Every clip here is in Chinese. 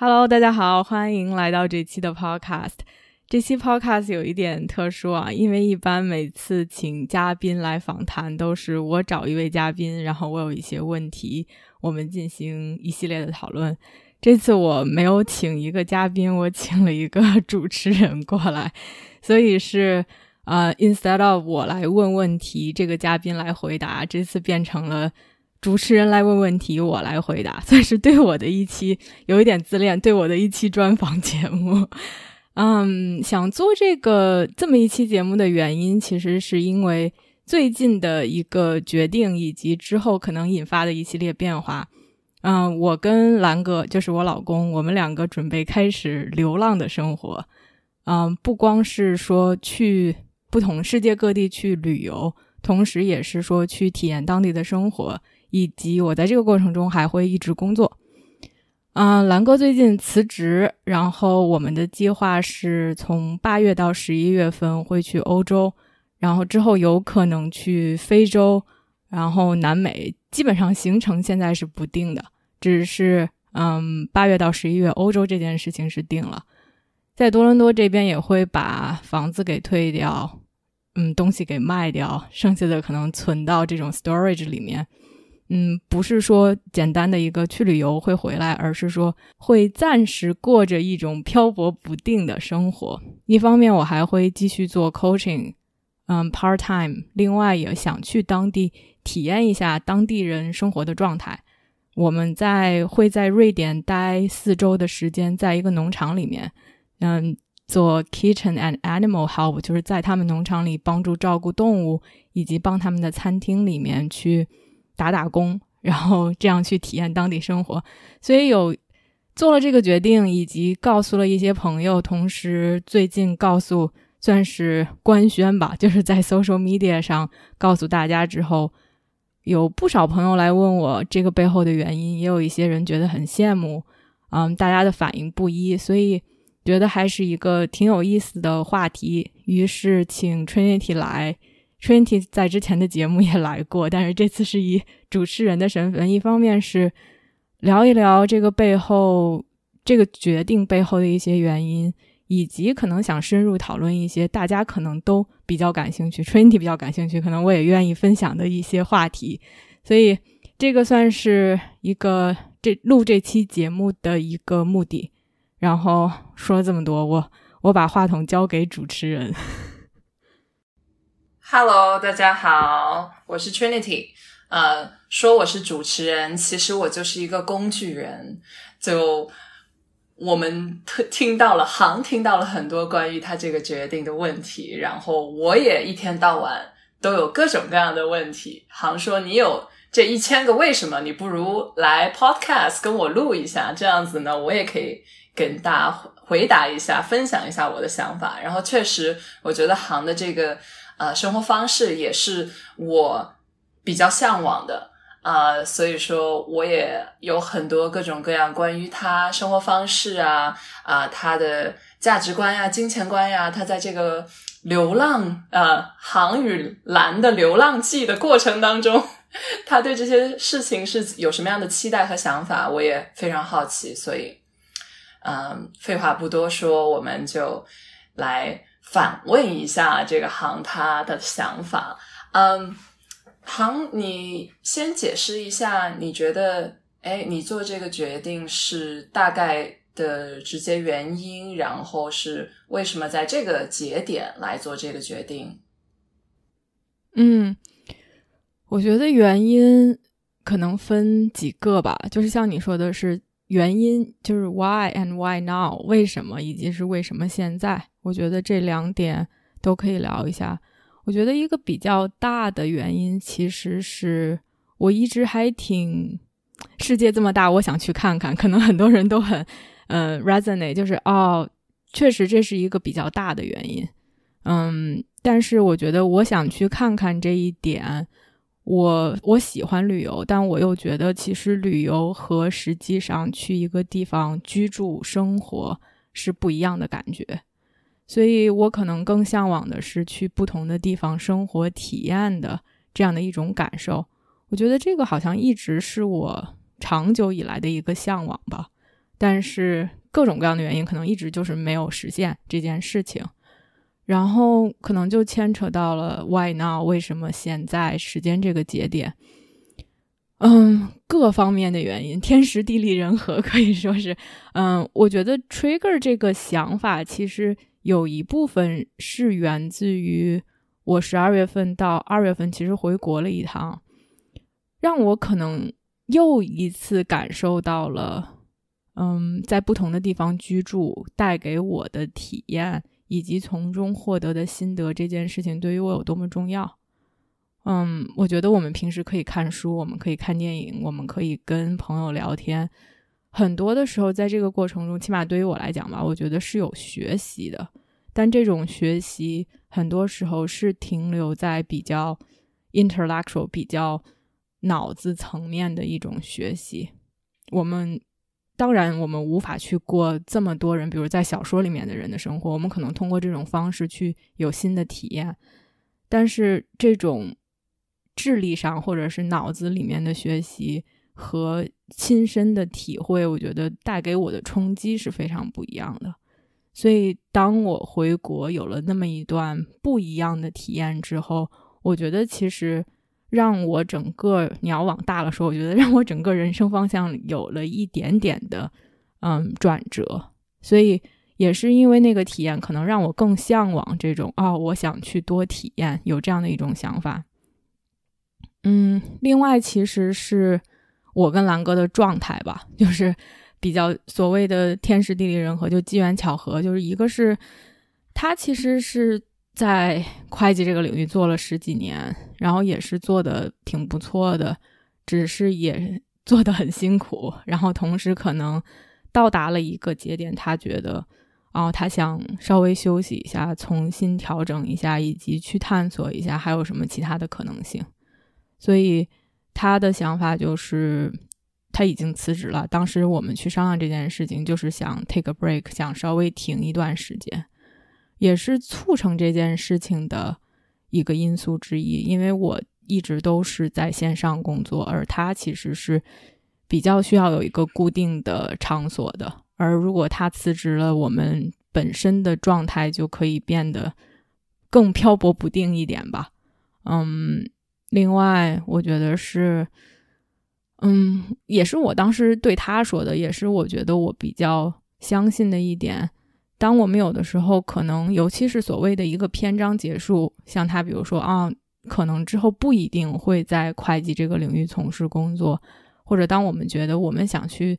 Hello，大家好，欢迎来到这期的 Podcast。这期 Podcast 有一点特殊啊，因为一般每次请嘉宾来访谈，都是我找一位嘉宾，然后我有一些问题，我们进行一系列的讨论。这次我没有请一个嘉宾，我请了一个 主持人过来，所以是呃，instead of 我来问问题，这个嘉宾来回答，这次变成了。主持人来问问题，我来回答，算是对我的一期有一点自恋，对我的一期专访节目。嗯，想做这个这么一期节目的原因，其实是因为最近的一个决定，以及之后可能引发的一系列变化。嗯，我跟兰哥，就是我老公，我们两个准备开始流浪的生活。嗯，不光是说去不同世界各地去旅游，同时也是说去体验当地的生活。以及我在这个过程中还会一直工作，嗯，兰哥最近辞职，然后我们的计划是从八月到十一月份会去欧洲，然后之后有可能去非洲，然后南美，基本上行程现在是不定的，只是嗯，八月到十一月欧洲这件事情是定了，在多伦多这边也会把房子给退掉，嗯，东西给卖掉，剩下的可能存到这种 storage 里面。嗯，不是说简单的一个去旅游会回来，而是说会暂时过着一种漂泊不定的生活。一方面，我还会继续做 coaching，嗯，part time。另外，也想去当地体验一下当地人生活的状态。我们在会在瑞典待四周的时间，在一个农场里面，嗯，做 kitchen and animal help，就是在他们农场里帮助照顾动物，以及帮他们的餐厅里面去。打打工，然后这样去体验当地生活，所以有做了这个决定，以及告诉了一些朋友，同时最近告诉算是官宣吧，就是在 social media 上告诉大家之后，有不少朋友来问我这个背后的原因，也有一些人觉得很羡慕，嗯，大家的反应不一，所以觉得还是一个挺有意思的话题，于是请 Trinity 来。Trinity 在之前的节目也来过，但是这次是以主持人的身份，一方面是聊一聊这个背后这个决定背后的一些原因，以及可能想深入讨论一些大家可能都比较感兴趣，Trinity 比较感兴趣，可能我也愿意分享的一些话题。所以这个算是一个这录这期节目的一个目的。然后说了这么多，我我把话筒交给主持人。Hello，大家好，我是 Trinity。呃，说我是主持人，其实我就是一个工具人。就我们听到了，行听到了很多关于他这个决定的问题，然后我也一天到晚都有各种各样的问题。行说你有这一千个为什么，你不如来 Podcast 跟我录一下，这样子呢，我也可以跟大家回答一下，分享一下我的想法。然后确实，我觉得行的这个。呃，生活方式也是我比较向往的啊，所以说我也有很多各种各样关于他生活方式啊啊，他的价值观呀、金钱观呀，他在这个流浪呃航与蓝的流浪记的过程当中，他对这些事情是有什么样的期待和想法，我也非常好奇，所以嗯，废话不多说，我们就来。反问一下这个行他的想法，嗯，行，你先解释一下，你觉得，哎，你做这个决定是大概的直接原因，然后是为什么在这个节点来做这个决定？嗯，我觉得原因可能分几个吧，就是像你说的是。原因就是 why and why now，为什么以及是为什么现在？我觉得这两点都可以聊一下。我觉得一个比较大的原因，其实是我一直还挺世界这么大，我想去看看。可能很多人都很呃 resonate，就是哦，确实这是一个比较大的原因。嗯，但是我觉得我想去看看这一点，我我喜欢旅游，但我又觉得其实旅游和实际上去一个地方居住生活是不一样的感觉，所以我可能更向往的是去不同的地方生活体验的这样的一种感受。我觉得这个好像一直是我长久以来的一个向往吧，但是各种各样的原因，可能一直就是没有实现这件事情。然后可能就牵扯到了 Why now？为什么现在时间这个节点？嗯，各方面的原因，天时地利人和可以说是。嗯，我觉得 trigger 这个想法其实有一部分是源自于我十二月份到二月份其实回国了一趟，让我可能又一次感受到了，嗯，在不同的地方居住带给我的体验。以及从中获得的心得这件事情对于我有多么重要？嗯，我觉得我们平时可以看书，我们可以看电影，我们可以跟朋友聊天。很多的时候，在这个过程中，起码对于我来讲吧，我觉得是有学习的。但这种学习很多时候是停留在比较 intellectual、比较脑子层面的一种学习。我们。当然，我们无法去过这么多人，比如在小说里面的人的生活。我们可能通过这种方式去有新的体验，但是这种智力上或者是脑子里面的学习和亲身的体会，我觉得带给我的冲击是非常不一样的。所以，当我回国有了那么一段不一样的体验之后，我觉得其实。让我整个你要往大了说，我觉得让我整个人生方向有了一点点的嗯转折，所以也是因为那个体验，可能让我更向往这种啊，我想去多体验，有这样的一种想法。嗯，另外其实是我跟蓝哥的状态吧，就是比较所谓的天时地利人和，就机缘巧合，就是一个是他其实是。在会计这个领域做了十几年，然后也是做的挺不错的，只是也做的很辛苦。然后同时可能到达了一个节点，他觉得，哦，他想稍微休息一下，重新调整一下，以及去探索一下还有什么其他的可能性。所以他的想法就是他已经辞职了。当时我们去商量这件事情，就是想 take a break，想稍微停一段时间。也是促成这件事情的一个因素之一，因为我一直都是在线上工作，而他其实是比较需要有一个固定的场所的。而如果他辞职了，我们本身的状态就可以变得更漂泊不定一点吧。嗯，另外我觉得是，嗯，也是我当时对他说的，也是我觉得我比较相信的一点。当我们有的时候可能，尤其是所谓的一个篇章结束，像他，比如说啊，可能之后不一定会在会计这个领域从事工作，或者当我们觉得我们想去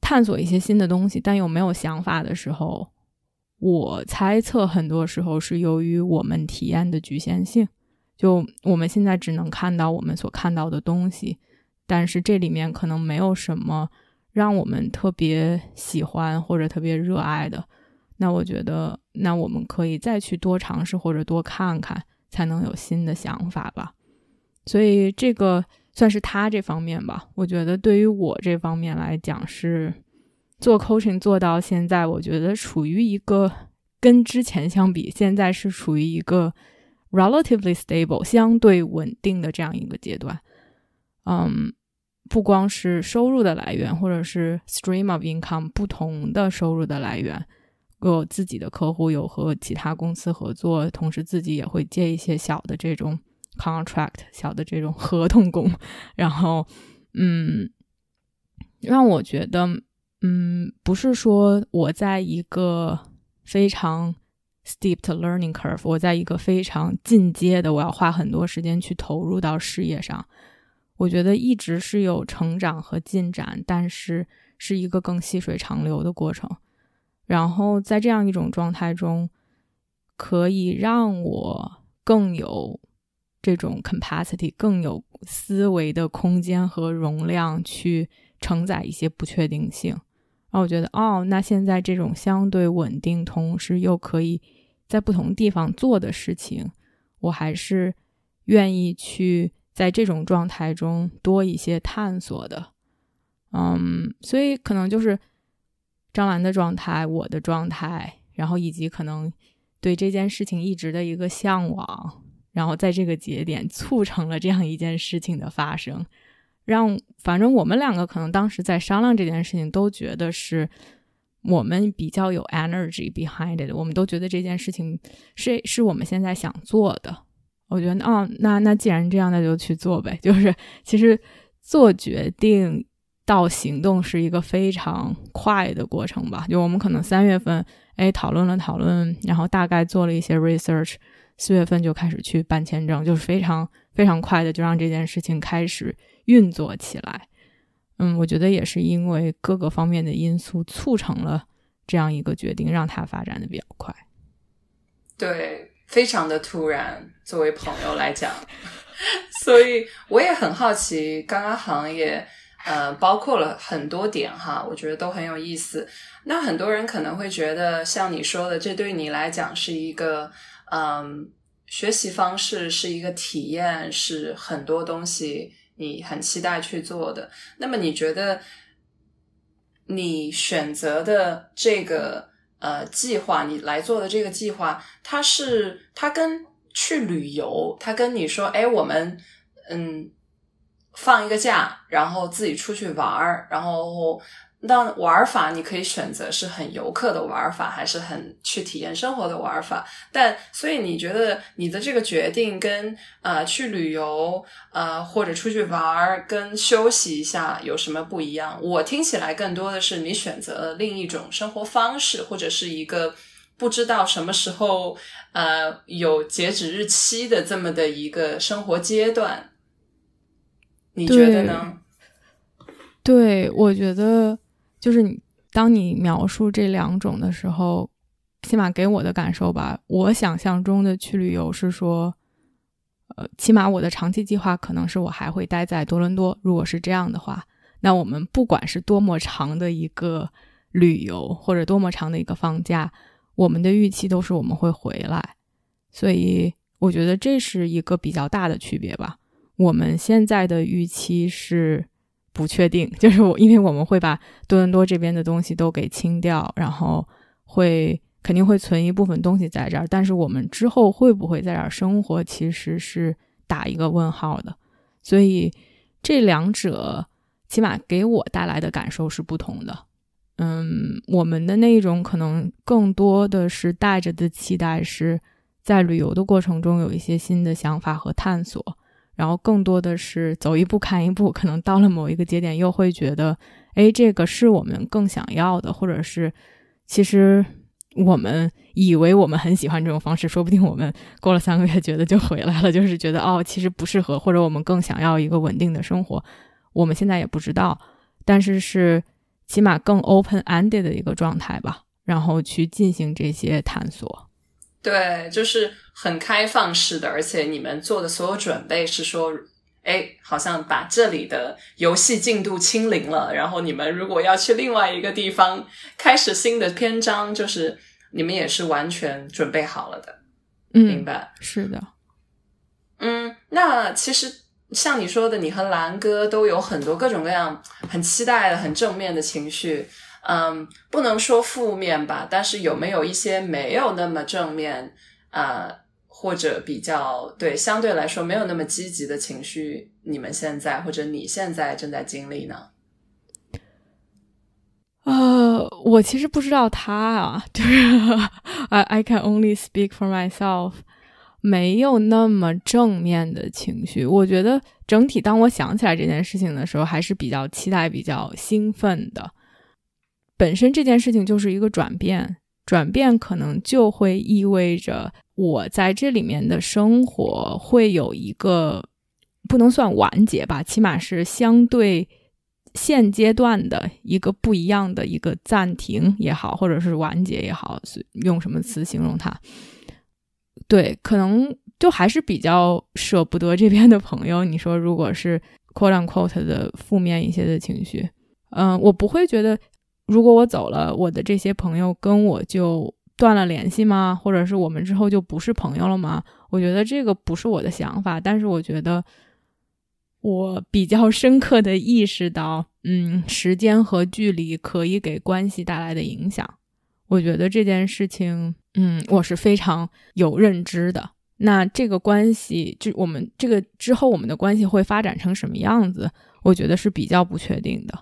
探索一些新的东西，但又没有想法的时候，我猜测很多时候是由于我们体验的局限性，就我们现在只能看到我们所看到的东西，但是这里面可能没有什么让我们特别喜欢或者特别热爱的。那我觉得，那我们可以再去多尝试或者多看看，才能有新的想法吧。所以这个算是他这方面吧。我觉得对于我这方面来讲，是做 coaching 做到现在，我觉得处于一个跟之前相比，现在是处于一个 relatively stable 相对稳定的这样一个阶段。嗯，不光是收入的来源，或者是 stream of income 不同的收入的来源。有自己的客户，有和其他公司合作，同时自己也会接一些小的这种 contract，小的这种合同工。然后，嗯，让我觉得，嗯，不是说我在一个非常 steep learning curve，我在一个非常进阶的，我要花很多时间去投入到事业上。我觉得一直是有成长和进展，但是是一个更细水长流的过程。然后在这样一种状态中，可以让我更有这种 capacity，更有思维的空间和容量去承载一些不确定性。然后我觉得，哦，那现在这种相对稳定，同时又可以在不同地方做的事情，我还是愿意去在这种状态中多一些探索的。嗯，所以可能就是张兰的状态，我的状态，然后以及可能对这件事情一直的一个向往，然后在这个节点促成了这样一件事情的发生，让反正我们两个可能当时在商量这件事情，都觉得是我们比较有 energy behind it，我们都觉得这件事情是是我们现在想做的。我觉得，哦，那那既然这样，那就去做呗。就是其实做决定。到行动是一个非常快的过程吧？就我们可能三月份，哎，讨论了讨论，然后大概做了一些 research，四月份就开始去办签证，就是非常非常快的就让这件事情开始运作起来。嗯，我觉得也是因为各个方面的因素促成了这样一个决定，让它发展的比较快。对，非常的突然，作为朋友来讲，所以我也很好奇，刚刚行业。呃，包括了很多点哈，我觉得都很有意思。那很多人可能会觉得，像你说的，这对你来讲是一个嗯学习方式，是一个体验，是很多东西你很期待去做的。那么你觉得你选择的这个呃计划，你来做的这个计划，它是它跟去旅游，它跟你说，哎，我们嗯。放一个假，然后自己出去玩儿，然后那玩法你可以选择是很游客的玩法，还是很去体验生活的玩法。但所以你觉得你的这个决定跟呃去旅游呃或者出去玩儿跟休息一下有什么不一样？我听起来更多的是你选择了另一种生活方式，或者是一个不知道什么时候呃有截止日期的这么的一个生活阶段。你觉得呢？对，我觉得就是你，当你描述这两种的时候，起码给我的感受吧，我想象中的去旅游是说，呃，起码我的长期计划可能是我还会待在多伦多。如果是这样的话，那我们不管是多么长的一个旅游，或者多么长的一个放假，我们的预期都是我们会回来。所以，我觉得这是一个比较大的区别吧。我们现在的预期是不确定，就是我，因为我们会把多伦多这边的东西都给清掉，然后会肯定会存一部分东西在这儿，但是我们之后会不会在这儿生活，其实是打一个问号的。所以这两者起码给我带来的感受是不同的。嗯，我们的那一种可能更多的是带着的期待，是在旅游的过程中有一些新的想法和探索。然后更多的是走一步看一步，可能到了某一个节点，又会觉得，哎，这个是我们更想要的，或者是其实我们以为我们很喜欢这种方式，说不定我们过了三个月觉得就回来了，就是觉得哦，其实不适合，或者我们更想要一个稳定的生活，我们现在也不知道，但是是起码更 open ended 的一个状态吧，然后去进行这些探索。对，就是很开放式的，而且你们做的所有准备是说，哎，好像把这里的游戏进度清零了，然后你们如果要去另外一个地方开始新的篇章，就是你们也是完全准备好了的。嗯，明白，是的。嗯，那其实像你说的，你和蓝哥都有很多各种各样很期待的、很正面的情绪。嗯，不能说负面吧，但是有没有一些没有那么正面啊，或者比较对相对来说没有那么积极的情绪？你们现在或者你现在正在经历呢？呃，我其实不知道他啊，就是 I I can only speak for myself，没有那么正面的情绪。我觉得整体，当我想起来这件事情的时候，还是比较期待、比较兴奋的。本身这件事情就是一个转变，转变可能就会意味着我在这里面的生活会有一个不能算完结吧，起码是相对现阶段的一个不一样的一个暂停也好，或者是完结也好，用什么词形容它？对，可能就还是比较舍不得这边的朋友。你说，如果是 quote unquote 的负面一些的情绪，嗯，我不会觉得，如果我走了，我的这些朋友跟我就断了联系吗？或者是我们之后就不是朋友了吗？我觉得这个不是我的想法，但是我觉得我比较深刻的意识到，嗯，时间和距离可以给关系带来的影响。我觉得这件事情，嗯，我是非常有认知的。那这个关系，就我们这个之后，我们的关系会发展成什么样子？我觉得是比较不确定的。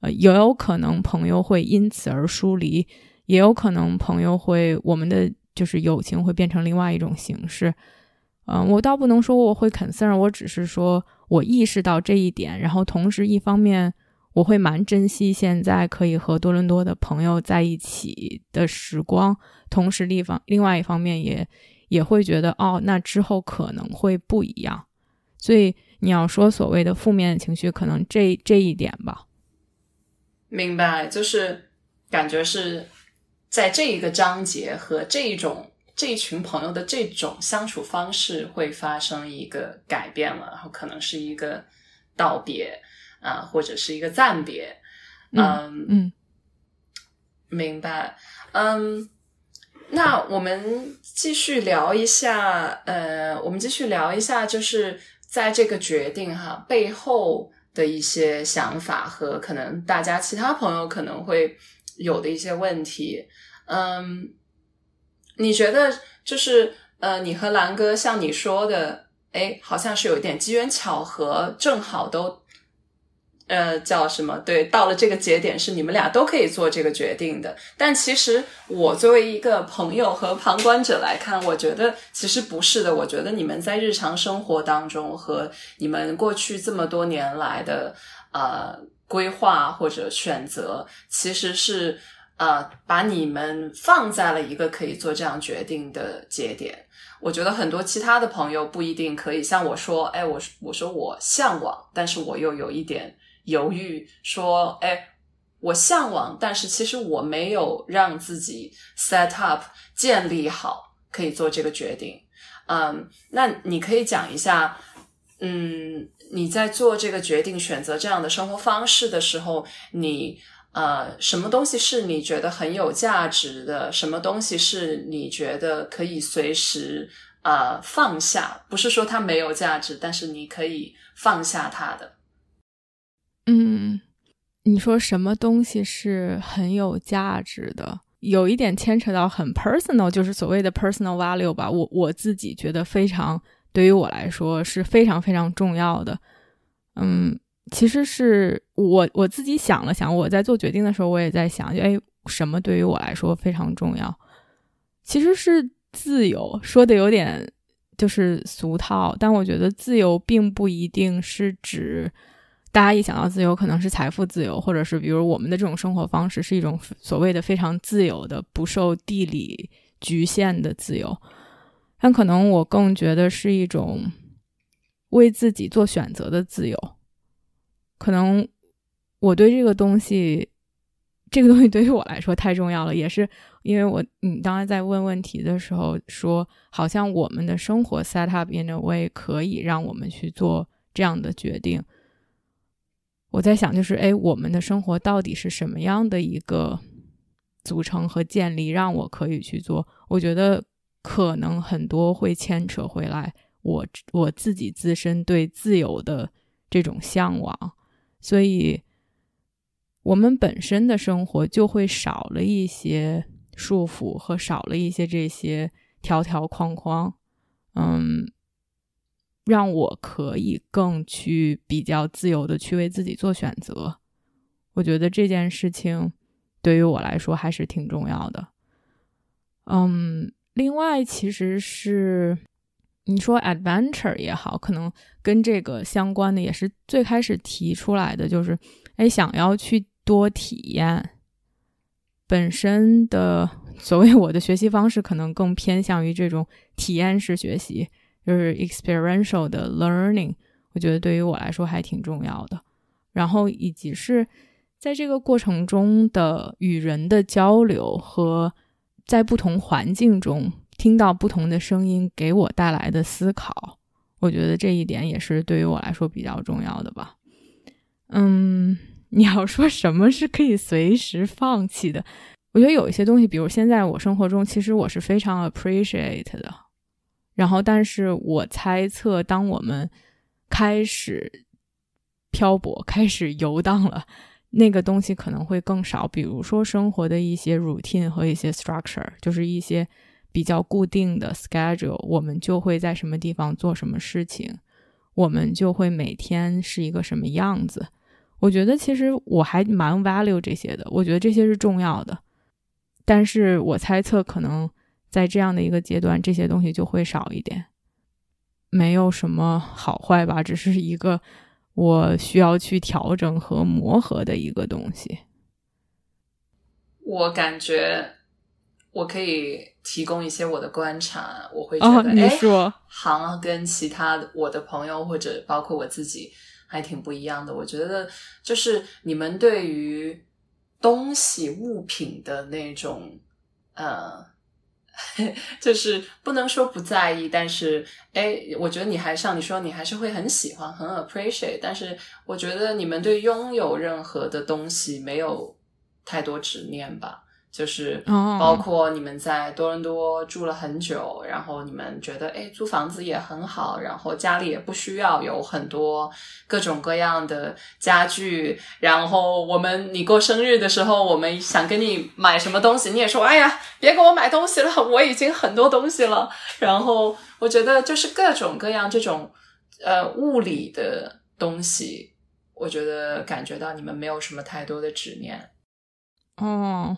呃，也有可能朋友会因此而疏离，也有可能朋友会，我们的就是友情会变成另外一种形式。嗯，我倒不能说我会 concern，我只是说我意识到这一点，然后同时一方面我会蛮珍惜现在可以和多伦多的朋友在一起的时光，同时另方另外一方面也。也会觉得哦，那之后可能会不一样，所以你要说所谓的负面情绪，可能这这一点吧。明白，就是感觉是在这一个章节和这一种这一群朋友的这种相处方式会发生一个改变了，然后可能是一个道别啊，或者是一个暂别。嗯嗯，明白，嗯。那我们继续聊一下，呃，我们继续聊一下，就是在这个决定哈背后的一些想法和可能大家其他朋友可能会有的一些问题。嗯，你觉得就是呃，你和兰哥像你说的，哎，好像是有一点机缘巧合，正好都。呃，叫什么？对，到了这个节点是你们俩都可以做这个决定的。但其实我作为一个朋友和旁观者来看，我觉得其实不是的。我觉得你们在日常生活当中和你们过去这么多年来的呃规划或者选择，其实是呃把你们放在了一个可以做这样决定的节点。我觉得很多其他的朋友不一定可以像我说，哎，我我说我向往，但是我又有一点。犹豫说：“哎，我向往，但是其实我没有让自己 set up 建立好，可以做这个决定。嗯，那你可以讲一下，嗯，你在做这个决定、选择这样的生活方式的时候，你呃，什么东西是你觉得很有价值的？什么东西是你觉得可以随时呃放下？不是说它没有价值，但是你可以放下它的。”嗯，你说什么东西是很有价值的？有一点牵扯到很 personal，就是所谓的 personal value 吧。我我自己觉得非常，对于我来说是非常非常重要的。嗯，其实是我我自己想了想，我在做决定的时候，我也在想，哎，什么对于我来说非常重要？其实是自由。说的有点就是俗套，但我觉得自由并不一定是指。大家一想到自由，可能是财富自由，或者是比如我们的这种生活方式是一种所谓的非常自由的、不受地理局限的自由。但可能我更觉得是一种为自己做选择的自由。可能我对这个东西，这个东西对于我来说太重要了，也是因为我你刚才在问问题的时候说，好像我们的生活 set up in a way 可以让我们去做这样的决定。我在想，就是哎，我们的生活到底是什么样的一个组成和建立，让我可以去做？我觉得可能很多会牵扯回来我我自己自身对自由的这种向往，所以我们本身的生活就会少了一些束缚和少了一些这些条条框框，嗯。让我可以更去比较自由的去为自己做选择，我觉得这件事情对于我来说还是挺重要的。嗯，另外其实是你说 adventure 也好，可能跟这个相关的也是最开始提出来的，就是哎想要去多体验。本身的所谓我的学习方式可能更偏向于这种体验式学习。就是 experiential 的 learning，我觉得对于我来说还挺重要的。然后以及是在这个过程中的与人的交流和在不同环境中听到不同的声音给我带来的思考，我觉得这一点也是对于我来说比较重要的吧。嗯，你要说什么是可以随时放弃的？我觉得有一些东西，比如现在我生活中，其实我是非常 appreciate 的。然后，但是我猜测，当我们开始漂泊、开始游荡了，那个东西可能会更少。比如说，生活的一些 routine 和一些 structure，就是一些比较固定的 schedule，我们就会在什么地方做什么事情，我们就会每天是一个什么样子。我觉得其实我还蛮 value 这些的，我觉得这些是重要的。但是我猜测，可能在这样的一个阶段，这些东西就会少一点。没有什么好坏吧，只是一个我需要去调整和磨合的一个东西。我感觉我可以提供一些我的观察，我会觉得，你说，行跟其他我的朋友或者包括我自己还挺不一样的。我觉得就是你们对于。东西物品的那种，呃，就是不能说不在意，但是，哎，我觉得你还像你说，你还是会很喜欢，很 appreciate。但是，我觉得你们对拥有任何的东西没有太多执念吧。就是包括你们在多伦多住了很久，然后你们觉得哎租房子也很好，然后家里也不需要有很多各种各样的家具，然后我们你过生日的时候，我们想给你买什么东西，你也说哎呀别给我买东西了，我已经很多东西了。然后我觉得就是各种各样这种呃物理的东西，我觉得感觉到你们没有什么太多的执念。哦。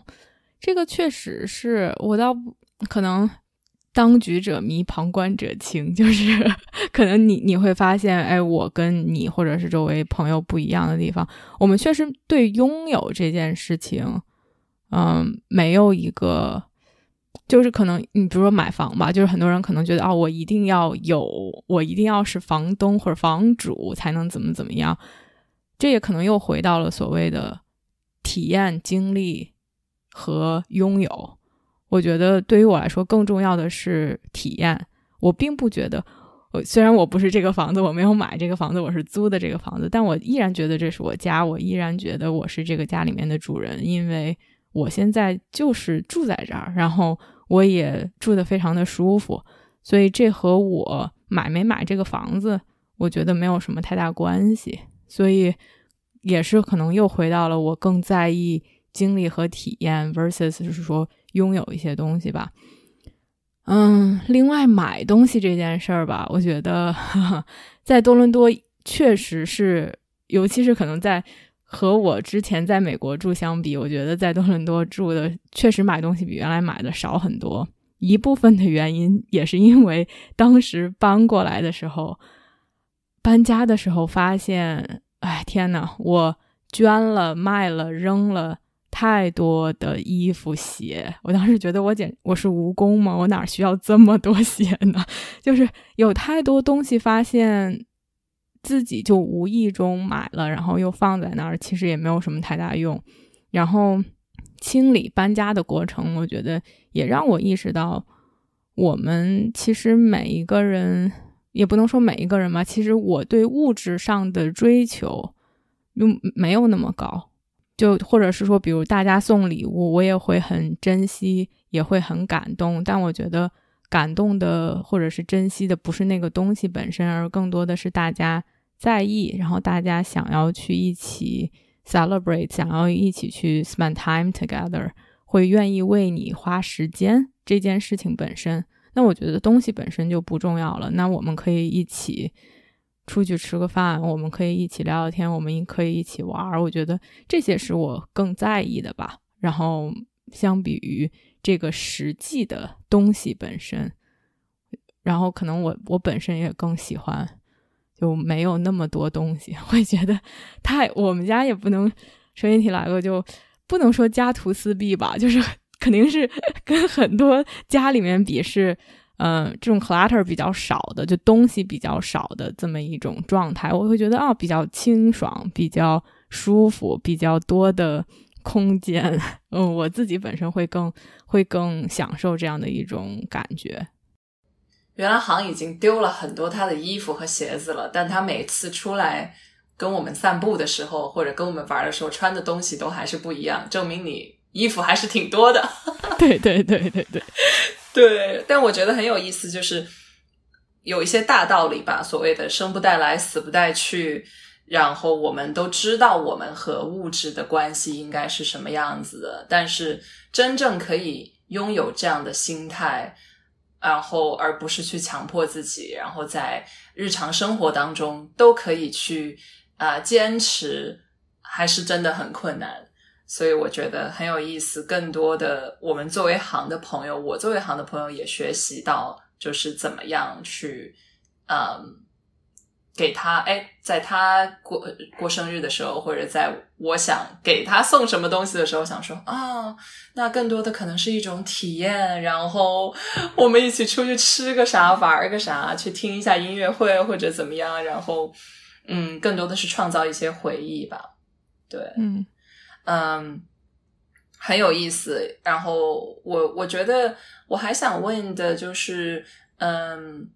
这个确实是我倒可能当局者迷，旁观者清，就是可能你你会发现，哎，我跟你或者是周围朋友不一样的地方，我们确实对拥有这件事情，嗯，没有一个，就是可能你比如说买房吧，就是很多人可能觉得啊，我一定要有，我一定要是房东或者房主才能怎么怎么样，这也可能又回到了所谓的体验经历。和拥有，我觉得对于我来说更重要的是体验。我并不觉得，我虽然我不是这个房子，我没有买这个房子，我是租的这个房子，但我依然觉得这是我家，我依然觉得我是这个家里面的主人，因为我现在就是住在这儿，然后我也住的非常的舒服，所以这和我买没买这个房子，我觉得没有什么太大关系。所以也是可能又回到了我更在意。经历和体验 versus 就是说拥有一些东西吧，嗯，另外买东西这件事儿吧，我觉得在多伦多确实是，尤其是可能在和我之前在美国住相比，我觉得在多伦多住的确实买东西比原来买的少很多。一部分的原因也是因为当时搬过来的时候，搬家的时候发现，哎天呐，我捐了、卖了、扔了。太多的衣服鞋，我当时觉得我简我是蜈蚣吗？我哪需要这么多鞋呢？就是有太多东西，发现自己就无意中买了，然后又放在那儿，其实也没有什么太大用。然后清理搬家的过程，我觉得也让我意识到，我们其实每一个人也不能说每一个人吧，其实我对物质上的追求又没有那么高。就或者是说，比如大家送礼物，我也会很珍惜，也会很感动。但我觉得感动的或者是珍惜的，不是那个东西本身，而更多的是大家在意，然后大家想要去一起 celebrate，想要一起去 spend time together，会愿意为你花时间这件事情本身。那我觉得东西本身就不重要了。那我们可以一起。出去吃个饭，我们可以一起聊聊天，我们可以一起玩儿。我觉得这些是我更在意的吧。然后，相比于这个实际的东西本身，然后可能我我本身也更喜欢，就没有那么多东西，会觉得太我们家也不能说一提来了就不能说家徒四壁吧，就是肯定是跟很多家里面比是。嗯，这种 clutter 比较少的，就东西比较少的这么一种状态，我会觉得啊，比较清爽，比较舒服，比较多的空间。嗯，我自己本身会更会更享受这样的一种感觉。原来航已经丢了很多他的衣服和鞋子了，但他每次出来跟我们散步的时候，或者跟我们玩的时候，穿的东西都还是不一样，证明你衣服还是挺多的。对对对对对对，但我觉得很有意思，就是有一些大道理吧，所谓的生不带来，死不带去，然后我们都知道我们和物质的关系应该是什么样子的，但是真正可以拥有这样的心态。然后，而不是去强迫自己，然后在日常生活当中都可以去啊坚持，还是真的很困难。所以我觉得很有意思。更多的，我们作为行的朋友，我作为行的朋友也学习到，就是怎么样去嗯。给他哎，在他过过生日的时候，或者在我想给他送什么东西的时候，想说啊，那更多的可能是一种体验，然后我们一起出去吃个啥，玩个啥，去听一下音乐会或者怎么样，然后嗯，更多的是创造一些回忆吧。对，嗯嗯，很有意思。然后我我觉得我还想问的就是嗯。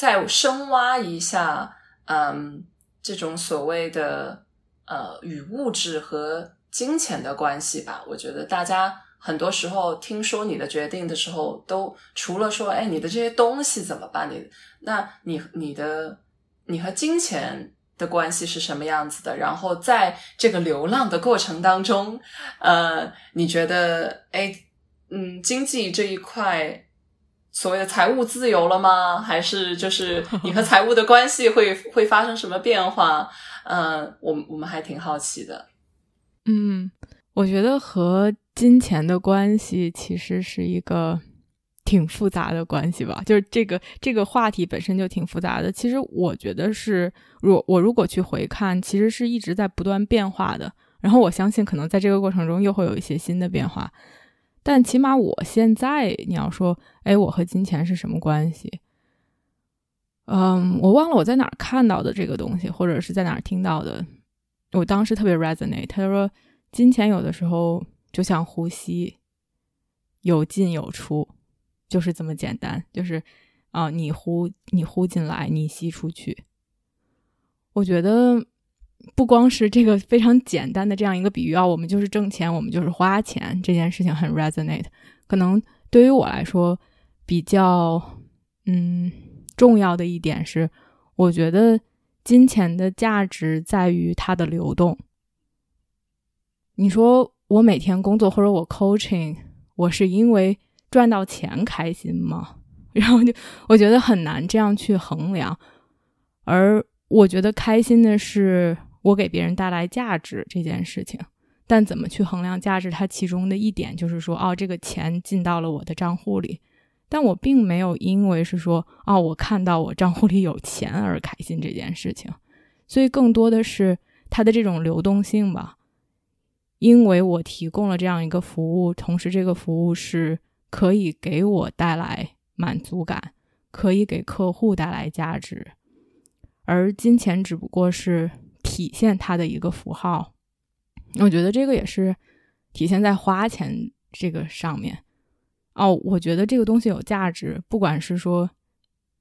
再深挖一下，嗯，这种所谓的呃与物质和金钱的关系吧。我觉得大家很多时候听说你的决定的时候，都除了说，哎，你的这些东西怎么办？你那你你的你和金钱的关系是什么样子的？然后在这个流浪的过程当中，呃，你觉得，哎，嗯，经济这一块。所谓的财务自由了吗？还是就是 你和财务的关系会会发生什么变化？嗯，我我们还挺好奇的。嗯，我觉得和金钱的关系其实是一个挺复杂的关系吧。就是这个这个话题本身就挺复杂的。其实我觉得是，如我如果去回看，其实是一直在不断变化的。然后我相信，可能在这个过程中又会有一些新的变化。但起码我现在，你要说，哎，我和金钱是什么关系？嗯，我忘了我在哪儿看到的这个东西，或者是在哪儿听到的。我当时特别 resonate，他就说，金钱有的时候就像呼吸，有进有出，就是这么简单，就是啊，你呼你呼进来，你吸出去。我觉得。不光是这个非常简单的这样一个比喻啊，我们就是挣钱，我们就是花钱，这件事情很 resonate。可能对于我来说，比较嗯重要的一点是，我觉得金钱的价值在于它的流动。你说我每天工作或者我 coaching，我是因为赚到钱开心吗？然后就我觉得很难这样去衡量。而我觉得开心的是。我给别人带来价值这件事情，但怎么去衡量价值？它其中的一点就是说，哦，这个钱进到了我的账户里，但我并没有因为是说，哦，我看到我账户里有钱而开心这件事情。所以更多的是它的这种流动性吧，因为我提供了这样一个服务，同时这个服务是可以给我带来满足感，可以给客户带来价值，而金钱只不过是。体现它的一个符号，我觉得这个也是体现在花钱这个上面哦。我觉得这个东西有价值，不管是说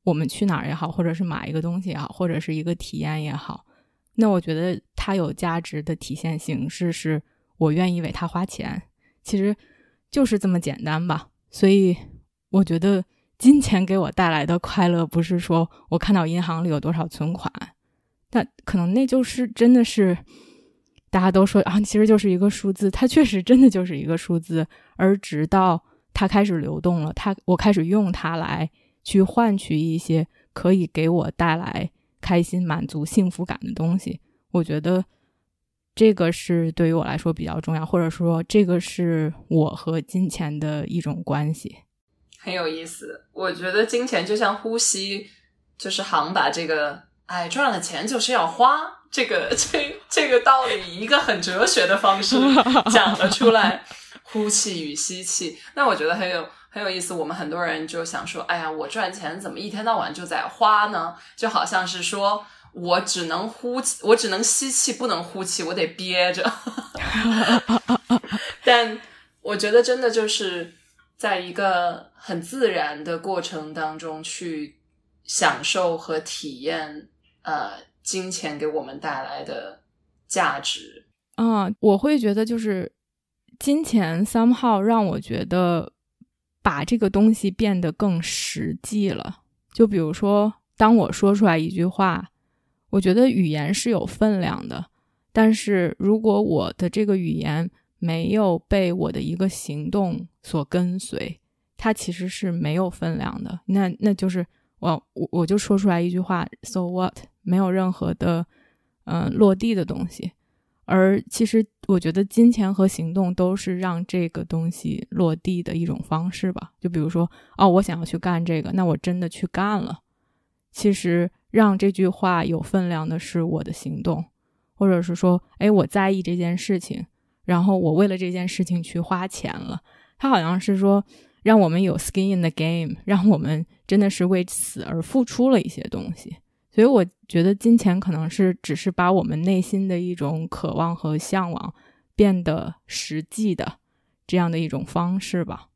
我们去哪儿也好，或者是买一个东西也好，或者是一个体验也好，那我觉得它有价值的体现形式是我愿意为它花钱，其实就是这么简单吧。所以我觉得金钱给我带来的快乐，不是说我看到银行里有多少存款。那可能那就是真的是，大家都说啊，其实就是一个数字，它确实真的就是一个数字。而直到它开始流动了，它我开始用它来去换取一些可以给我带来开心、满足、幸福感的东西。我觉得这个是对于我来说比较重要，或者说这个是我和金钱的一种关系，很有意思。我觉得金钱就像呼吸，就是行把这个。哎，赚了钱就是要花，这个 这这个道理以一个很哲学的方式 讲了出来，呼气与吸气。那我觉得很有很有意思。我们很多人就想说，哎呀，我赚钱怎么一天到晚就在花呢？就好像是说我只能呼气，我只能吸气，不能呼气，我得憋着。但我觉得真的就是在一个很自然的过程当中去享受和体验，呃，金钱给我们带来的价值。嗯，我会觉得就是金钱 somehow 让我觉得把这个东西变得更实际了。就比如说，当我说出来一句话，我觉得语言是有分量的。但是如果我的这个语言没有被我的一个行动所跟随，它其实是没有分量的。那那就是我我我就说出来一句话，so what，没有任何的嗯落地的东西。而其实我觉得金钱和行动都是让这个东西落地的一种方式吧。就比如说，哦，我想要去干这个，那我真的去干了。其实让这句话有分量的是我的行动。或者是说，哎，我在意这件事情，然后我为了这件事情去花钱了。他好像是说，让我们有 skin in the game，让我们真的是为此而付出了一些东西。所以我觉得金钱可能是只是把我们内心的一种渴望和向往变得实际的这样的一种方式吧。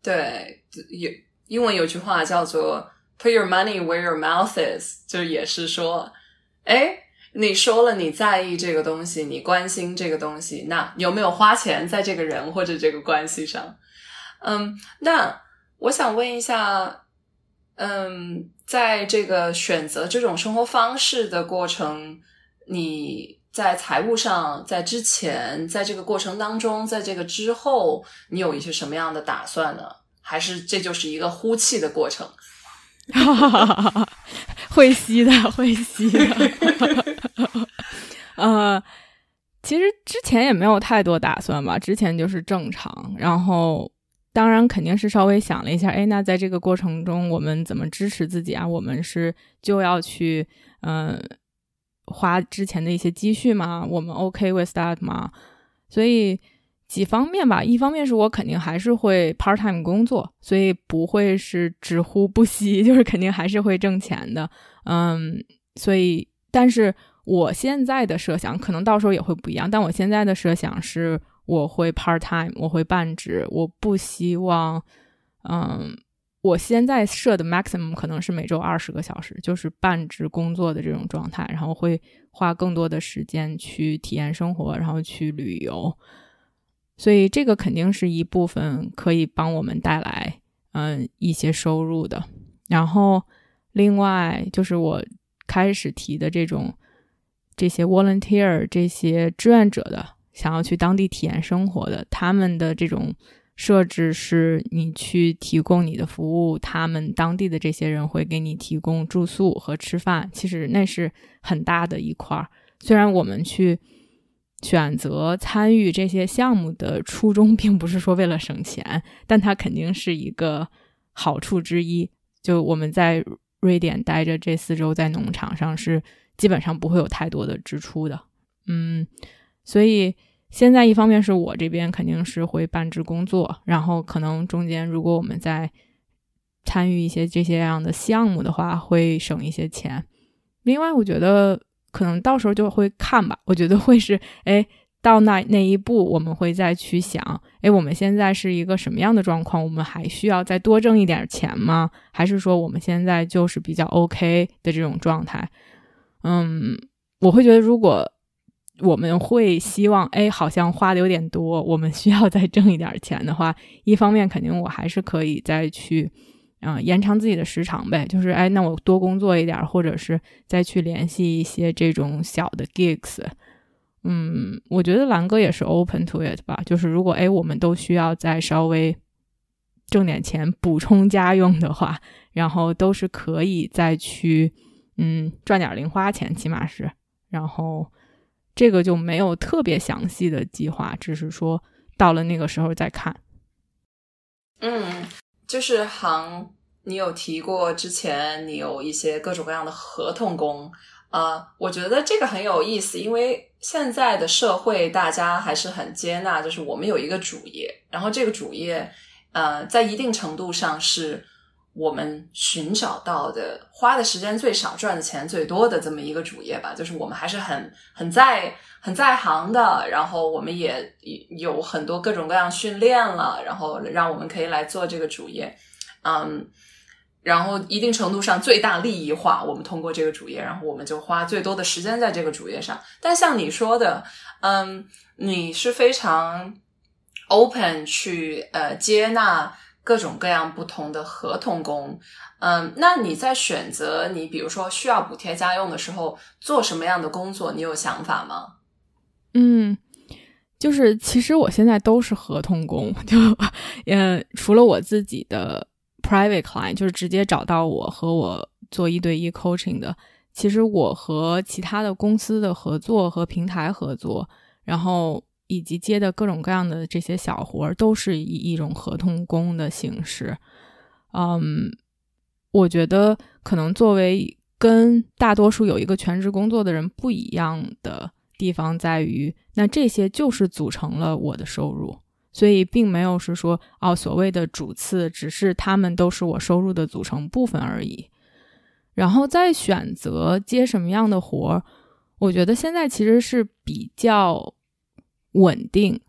对，有英文有句话叫做 “put your money where your mouth is”，就也是说，哎。你说了你在意这个东西，你关心这个东西，那有没有花钱在这个人或者这个关系上？嗯，那我想问一下，嗯，在这个选择这种生活方式的过程，你在财务上，在之前，在这个过程当中，在这个之后，你有一些什么样的打算呢？还是这就是一个呼气的过程？哈哈哈！哈会吸的，会吸的。呃，其实之前也没有太多打算吧，之前就是正常。然后，当然肯定是稍微想了一下，哎，那在这个过程中，我们怎么支持自己啊？我们是就要去，嗯，花之前的一些积蓄吗？我们 OK with that 吗？所以几方面吧，一方面是我肯定还是会 part time 工作，所以不会是只呼不吸，就是肯定还是会挣钱的。嗯，所以，但是。我现在的设想可能到时候也会不一样，但我现在的设想是我会 part time，我会半职，我不希望，嗯，我现在设的 maximum 可能是每周二十个小时，就是半职工作的这种状态，然后会花更多的时间去体验生活，然后去旅游，所以这个肯定是一部分可以帮我们带来嗯一些收入的，然后另外就是我开始提的这种。这些 volunteer 这些志愿者的想要去当地体验生活的，他们的这种设置是你去提供你的服务，他们当地的这些人会给你提供住宿和吃饭。其实那是很大的一块儿。虽然我们去选择参与这些项目的初衷并不是说为了省钱，但它肯定是一个好处之一。就我们在瑞典待着这四周，在农场上是。基本上不会有太多的支出的，嗯，所以现在一方面是我这边肯定是会半职工作，然后可能中间如果我们在参与一些这些样的项目的话，会省一些钱。另外，我觉得可能到时候就会看吧，我觉得会是，哎，到那那一步，我们会再去想，哎，我们现在是一个什么样的状况？我们还需要再多挣一点钱吗？还是说我们现在就是比较 OK 的这种状态？嗯，我会觉得，如果我们会希望，哎，好像花的有点多，我们需要再挣一点钱的话，一方面肯定我还是可以再去，嗯，延长自己的时长呗，就是，哎，那我多工作一点，或者是再去联系一些这种小的 gigs。嗯，我觉得蓝哥也是 open to it 吧，就是如果哎，我们都需要再稍微挣点钱补充家用的话，然后都是可以再去。嗯，赚点零花钱起码是，然后这个就没有特别详细的计划，只是说到了那个时候再看。嗯，就是行，你有提过之前你有一些各种各样的合同工啊，我觉得这个很有意思，因为现在的社会大家还是很接纳，就是我们有一个主业，然后这个主业呃，在一定程度上是我们寻找到的花的时间最少、赚的钱最多的这么一个主业吧。就是我们还是很很在很在行的，然后我们也有很多各种各样训练了，然后让我们可以来做这个主业，嗯。然后一定程度上最大利益化，我们通过这个主业，然后我们就花最多的时间在这个主业上。但像你说的，嗯，你是非常 open 去呃接纳各种各样不同的合同工，嗯，那你在选择你比如说需要补贴家用的时候做什么样的工作，你有想法吗？嗯，就是其实我现在都是合同工，就嗯除了我自己的。Private client 就是直接找到我和我做一对一 coaching 的。其实我和其他的公司的合作和平台合作，然后以及接的各种各样的这些小活儿，都是以一种合同工的形式。嗯，我觉得可能作为跟大多数有一个全职工作的人不一样的地方在于，那这些就是组成了我的收入。所以并没有是说哦，所谓的主次，只是他们都是我收入的组成部分而已。然后再选择接什么样的活儿，我觉得现在其实是比较稳定，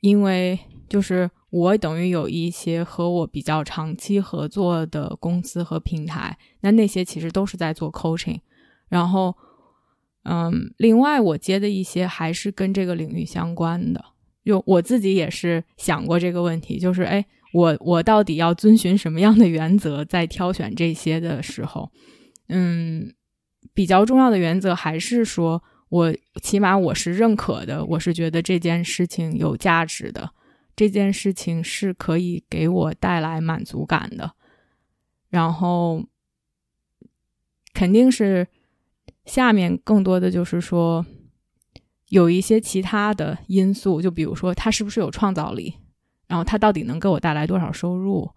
因为就是我等于有一些和我比较长期合作的公司和平台，那那些其实都是在做 coaching。然后，嗯，另外我接的一些还是跟这个领域相关的。就我自己也是想过这个问题，就是哎，我我到底要遵循什么样的原则在挑选这些的时候，嗯，比较重要的原则还是说我起码我是认可的，我是觉得这件事情有价值的，这件事情是可以给我带来满足感的，然后肯定是下面更多的就是说。有一些其他的因素，就比如说他是不是有创造力，然后他到底能给我带来多少收入，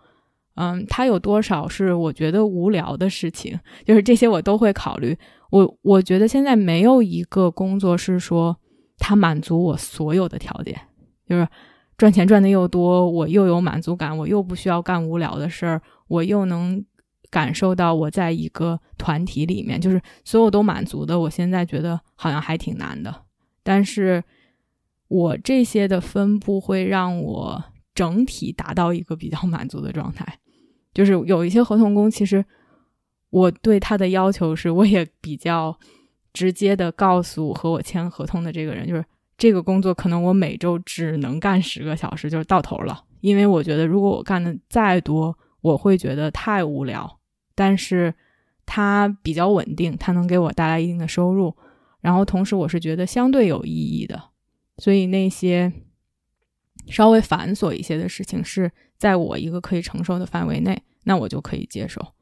嗯，他有多少是我觉得无聊的事情，就是这些我都会考虑。我我觉得现在没有一个工作是说他满足我所有的条件，就是赚钱赚的又多，我又有满足感，我又不需要干无聊的事儿，我又能感受到我在一个团体里面，就是所有都满足的。我现在觉得好像还挺难的。但是，我这些的分布会让我整体达到一个比较满足的状态。就是有一些合同工，其实我对他的要求是，我也比较直接的告诉和我签合同的这个人，就是这个工作可能我每周只能干十个小时，就是到头了。因为我觉得，如果我干的再多，我会觉得太无聊。但是它比较稳定，它能给我带来一定的收入。然后同时，我是觉得相对有意义的，所以那些稍微繁琐一些的事情是在我一个可以承受的范围内，那我就可以接受。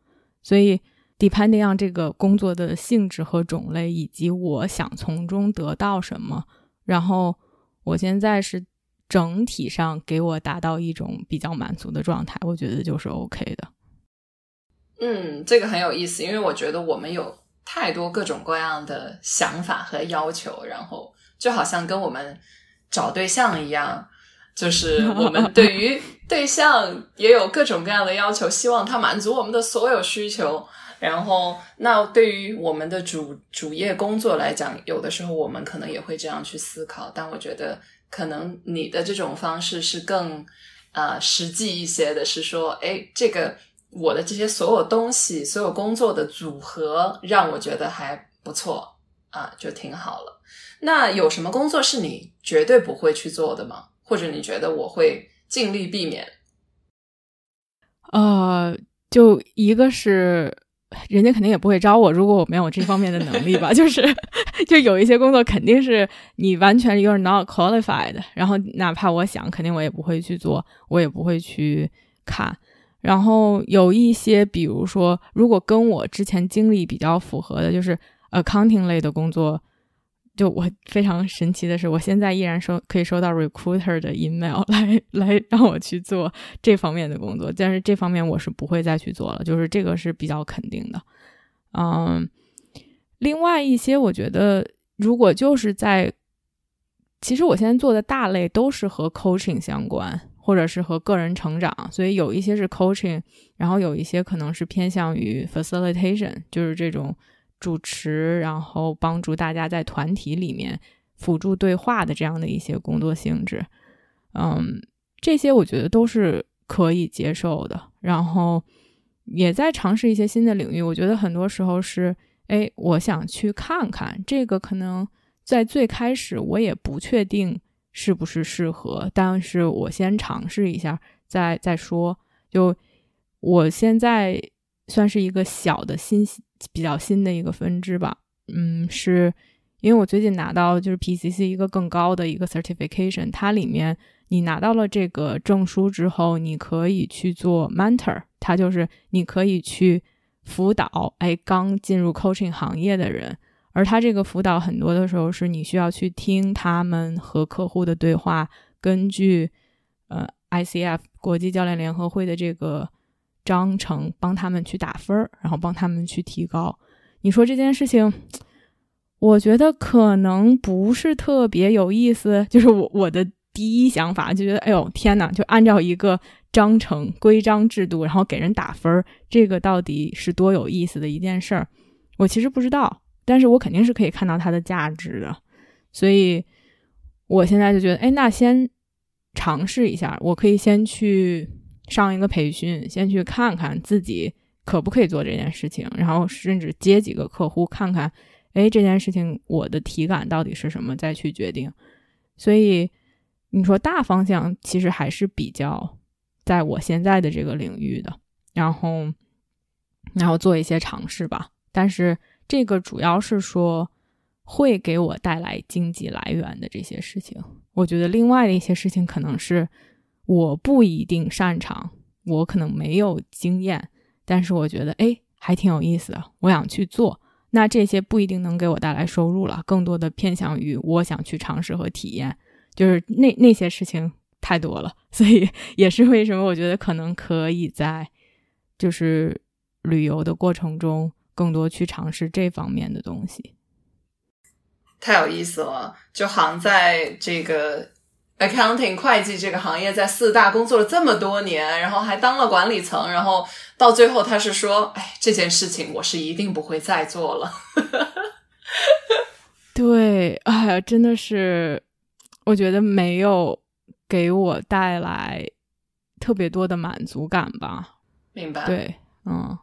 所以，depending on 这个工作的性质和种类，以及我想从中得到什么，然后我现在是整体上给我达到一种比较满足的状态，我觉得就是 OK 的。嗯，这个很有意思，因为我觉得我们有。太多各种各样的想法和要求，然后就好像跟我们找对象一样，就是我们 对于对象也有各种各样的要求，希望他满足我们的所有需求。然后，那对于我们的主主业工作来讲，有的时候我们可能也会这样去思考。但我觉得，可能你的这种方式是更呃实际一些的，是说，哎，这个。我的这些所有东西，所有工作的组合，让我觉得还不错啊，就挺好了。那有什么工作是你绝对不会去做的吗？或者你觉得我会尽力避免？呃，就一个是，人家肯定也不会招我，如果我没有这方面的能力吧。就是，就有一些工作肯定是你完全 you're not qualified，然后哪怕我想，肯定我也不会去做，我也不会去看。然后有一些，比如说，如果跟我之前经历比较符合的，就是 accounting 类的工作，就我非常神奇的是，我现在依然收可以收到 recruiter 的 email 来来让我去做这方面的工作，但是这方面我是不会再去做了，就是这个是比较肯定的。嗯，另外一些，我觉得如果就是在，其实我现在做的大类都是和 coaching 相关。或者是和个人成长，所以有一些是 coaching，然后有一些可能是偏向于 facilitation，就是这种主持，然后帮助大家在团体里面辅助对话的这样的一些工作性质。嗯，这些我觉得都是可以接受的。然后也在尝试一些新的领域，我觉得很多时候是，哎，我想去看看这个，可能在最开始我也不确定。是不是适合？但是我先尝试一下，再再说。就我现在算是一个小的新比较新的一个分支吧。嗯，是因为我最近拿到就是 PCC 一个更高的一个 certification，它里面你拿到了这个证书之后，你可以去做 mentor，它就是你可以去辅导哎刚进入 coaching 行业的人。而他这个辅导很多的时候是你需要去听他们和客户的对话，根据呃 ICF 国际教练联合会的这个章程帮他们去打分儿，然后帮他们去提高。你说这件事情，我觉得可能不是特别有意思。就是我我的第一想法就觉得，哎呦天呐，就按照一个章程规章制度，然后给人打分儿，这个到底是多有意思的一件事儿？我其实不知道。但是我肯定是可以看到它的价值的，所以我现在就觉得，哎，那先尝试一下，我可以先去上一个培训，先去看看自己可不可以做这件事情，然后甚至接几个客户，看看，哎，这件事情我的体感到底是什么，再去决定。所以你说大方向其实还是比较在我现在的这个领域的，然后然后做一些尝试吧，但是。这个主要是说会给我带来经济来源的这些事情，我觉得另外的一些事情可能是我不一定擅长，我可能没有经验，但是我觉得哎还挺有意思的，我想去做。那这些不一定能给我带来收入了，更多的偏向于我想去尝试和体验，就是那那些事情太多了，所以也是为什么我觉得可能可以在就是旅游的过程中。更多去尝试这方面的东西，太有意思了。就好像在这个 accounting 会计这个行业，在四大工作了这么多年，然后还当了管理层，然后到最后他是说：“哎，这件事情我是一定不会再做了。” 对，哎呀，真的是，我觉得没有给我带来特别多的满足感吧。明白。对，嗯。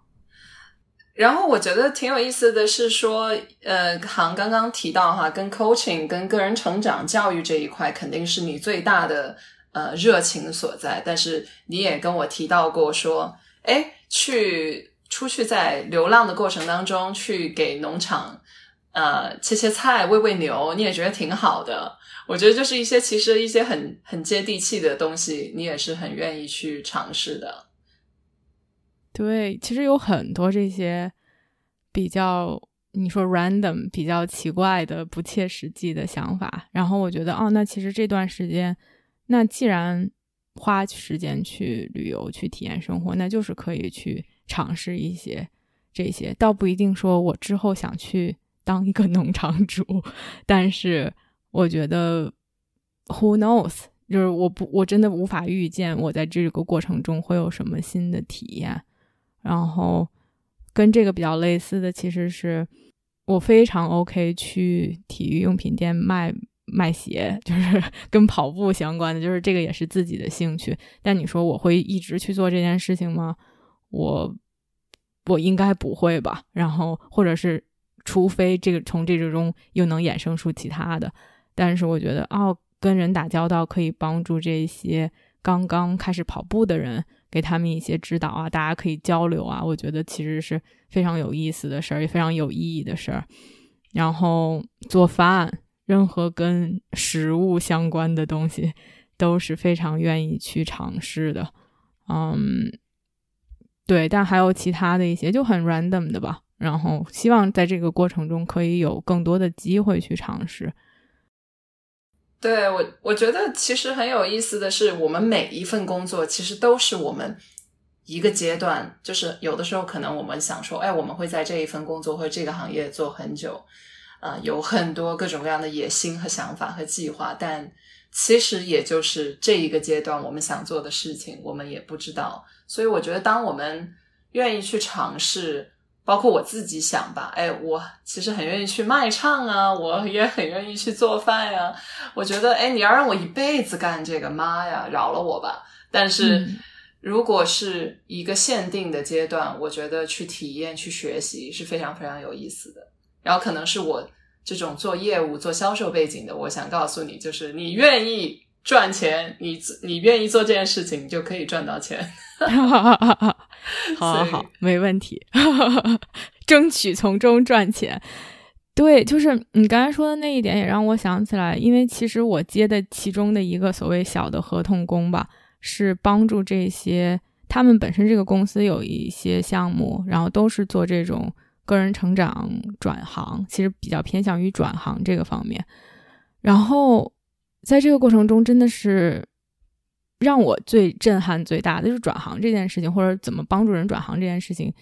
然后我觉得挺有意思的是说，呃，行刚刚提到哈，跟 coaching、跟个人成长教育这一块，肯定是你最大的呃热情所在。但是你也跟我提到过说，哎，去出去在流浪的过程当中，去给农场呃切切菜、喂喂牛，你也觉得挺好的。我觉得就是一些其实一些很很接地气的东西，你也是很愿意去尝试的。对，其实有很多这些比较你说 random、比较奇怪的、不切实际的想法。然后我觉得，哦，那其实这段时间，那既然花时间去旅游、去体验生活，那就是可以去尝试一些这些。倒不一定说我之后想去当一个农场主，但是我觉得 who knows，就是我不，我真的无法预见我在这个过程中会有什么新的体验。然后，跟这个比较类似的，其实是我非常 OK 去体育用品店卖卖鞋，就是 跟跑步相关的，就是这个也是自己的兴趣。但你说我会一直去做这件事情吗？我我应该不会吧。然后，或者是除非这个从这个中又能衍生出其他的。但是我觉得，哦，跟人打交道可以帮助这些刚刚开始跑步的人。给他们一些指导啊，大家可以交流啊，我觉得其实是非常有意思的事儿，也非常有意义的事儿。然后做饭，任何跟食物相关的东西都是非常愿意去尝试的。嗯，对，但还有其他的一些就很 random 的吧。然后希望在这个过程中可以有更多的机会去尝试。对我，我觉得其实很有意思的是，我们每一份工作其实都是我们一个阶段，就是有的时候可能我们想说，哎，我们会在这一份工作或这个行业做很久，啊，有很多各种各样的野心和想法和计划，但其实也就是这一个阶段我们想做的事情，我们也不知道。所以我觉得，当我们愿意去尝试。包括我自己想吧，哎，我其实很愿意去卖唱啊，我也很愿意去做饭呀。我觉得，哎，你要让我一辈子干这个，妈呀，饶了我吧。但是，如果是一个限定的阶段，我觉得去体验、去学习是非常非常有意思的。然后，可能是我这种做业务、做销售背景的，我想告诉你，就是你愿意赚钱，你你愿意做这件事情，你就可以赚到钱。好好好，没问题，争取从中赚钱。对，就是你刚才说的那一点，也让我想起来，因为其实我接的其中的一个所谓小的合同工吧，是帮助这些他们本身这个公司有一些项目，然后都是做这种个人成长转行，其实比较偏向于转行这个方面。然后在这个过程中，真的是。让我最震撼最大的就是转行这件事情，或者怎么帮助人转行这件事情，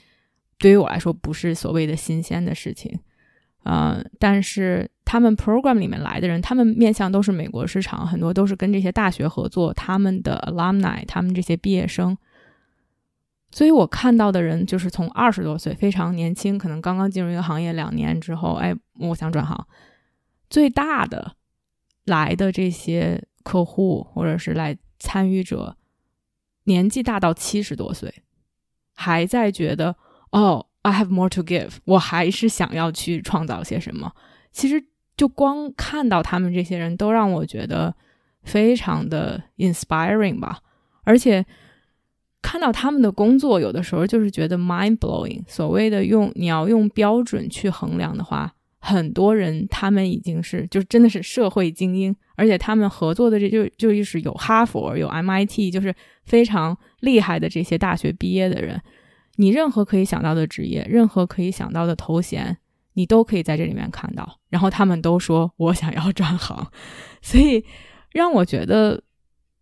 对于我来说不是所谓的新鲜的事情，呃，但是他们 program 里面来的人，他们面向都是美国市场，很多都是跟这些大学合作，他们的 alumni，他们这些毕业生，所以我看到的人就是从二十多岁非常年轻，可能刚刚进入一个行业两年之后，哎，我想转行，最大的来的这些客户或者是来。参与者年纪大到七十多岁，还在觉得哦，I have more to give，我还是想要去创造些什么。其实就光看到他们这些人都让我觉得非常的 inspiring 吧，而且看到他们的工作，有的时候就是觉得 mind blowing。所谓的用你要用标准去衡量的话。很多人他们已经是就是真的是社会精英，而且他们合作的这就就是有哈佛、有 MIT，就是非常厉害的这些大学毕业的人。你任何可以想到的职业，任何可以想到的头衔，你都可以在这里面看到。然后他们都说我想要转行，所以让我觉得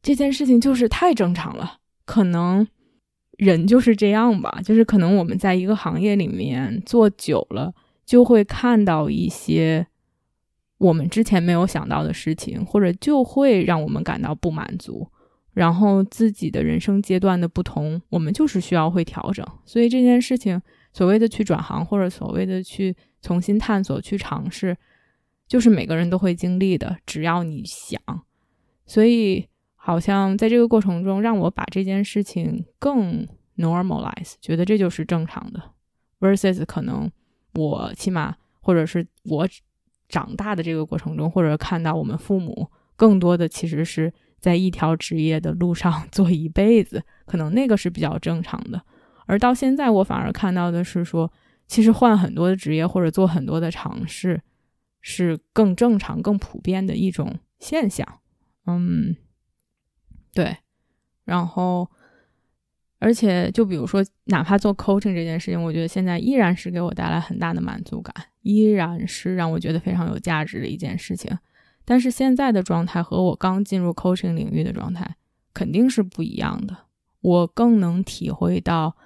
这件事情就是太正常了。可能人就是这样吧，就是可能我们在一个行业里面做久了。就会看到一些我们之前没有想到的事情，或者就会让我们感到不满足。然后自己的人生阶段的不同，我们就是需要会调整。所以这件事情，所谓的去转行，或者所谓的去重新探索、去尝试，就是每个人都会经历的。只要你想，所以好像在这个过程中，让我把这件事情更 normalize，觉得这就是正常的，versus 可能。我起码，或者是我长大的这个过程中，或者看到我们父母更多的其实是在一条职业的路上 做一辈子，可能那个是比较正常的。而到现在，我反而看到的是说，其实换很多的职业或者做很多的尝试，是更正常、更普遍的一种现象。嗯，对，然后。而且，就比如说，哪怕做 coaching 这件事情，我觉得现在依然是给我带来很大的满足感，依然是让我觉得非常有价值的一件事情。但是现在的状态和我刚进入 coaching 领域的状态肯定是不一样的。我更能体会到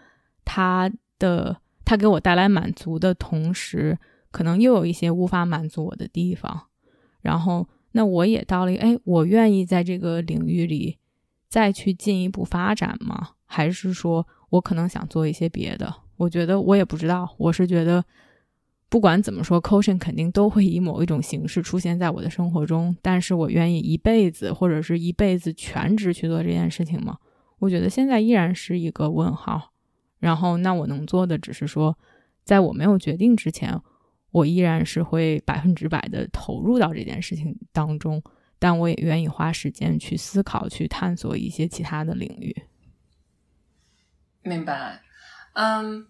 他的，他给我带来满足的同时，可能又有一些无法满足我的地方。然后，那我也到了，哎，我愿意在这个领域里再去进一步发展吗？还是说，我可能想做一些别的。我觉得我也不知道。我是觉得，不管怎么说，coaching 肯定都会以某一种形式出现在我的生活中。但是我愿意一辈子或者是一辈子全职去做这件事情吗？我觉得现在依然是一个问号。然后，那我能做的只是说，在我没有决定之前，我依然是会百分之百的投入到这件事情当中。但我也愿意花时间去思考、去探索一些其他的领域。明白，嗯，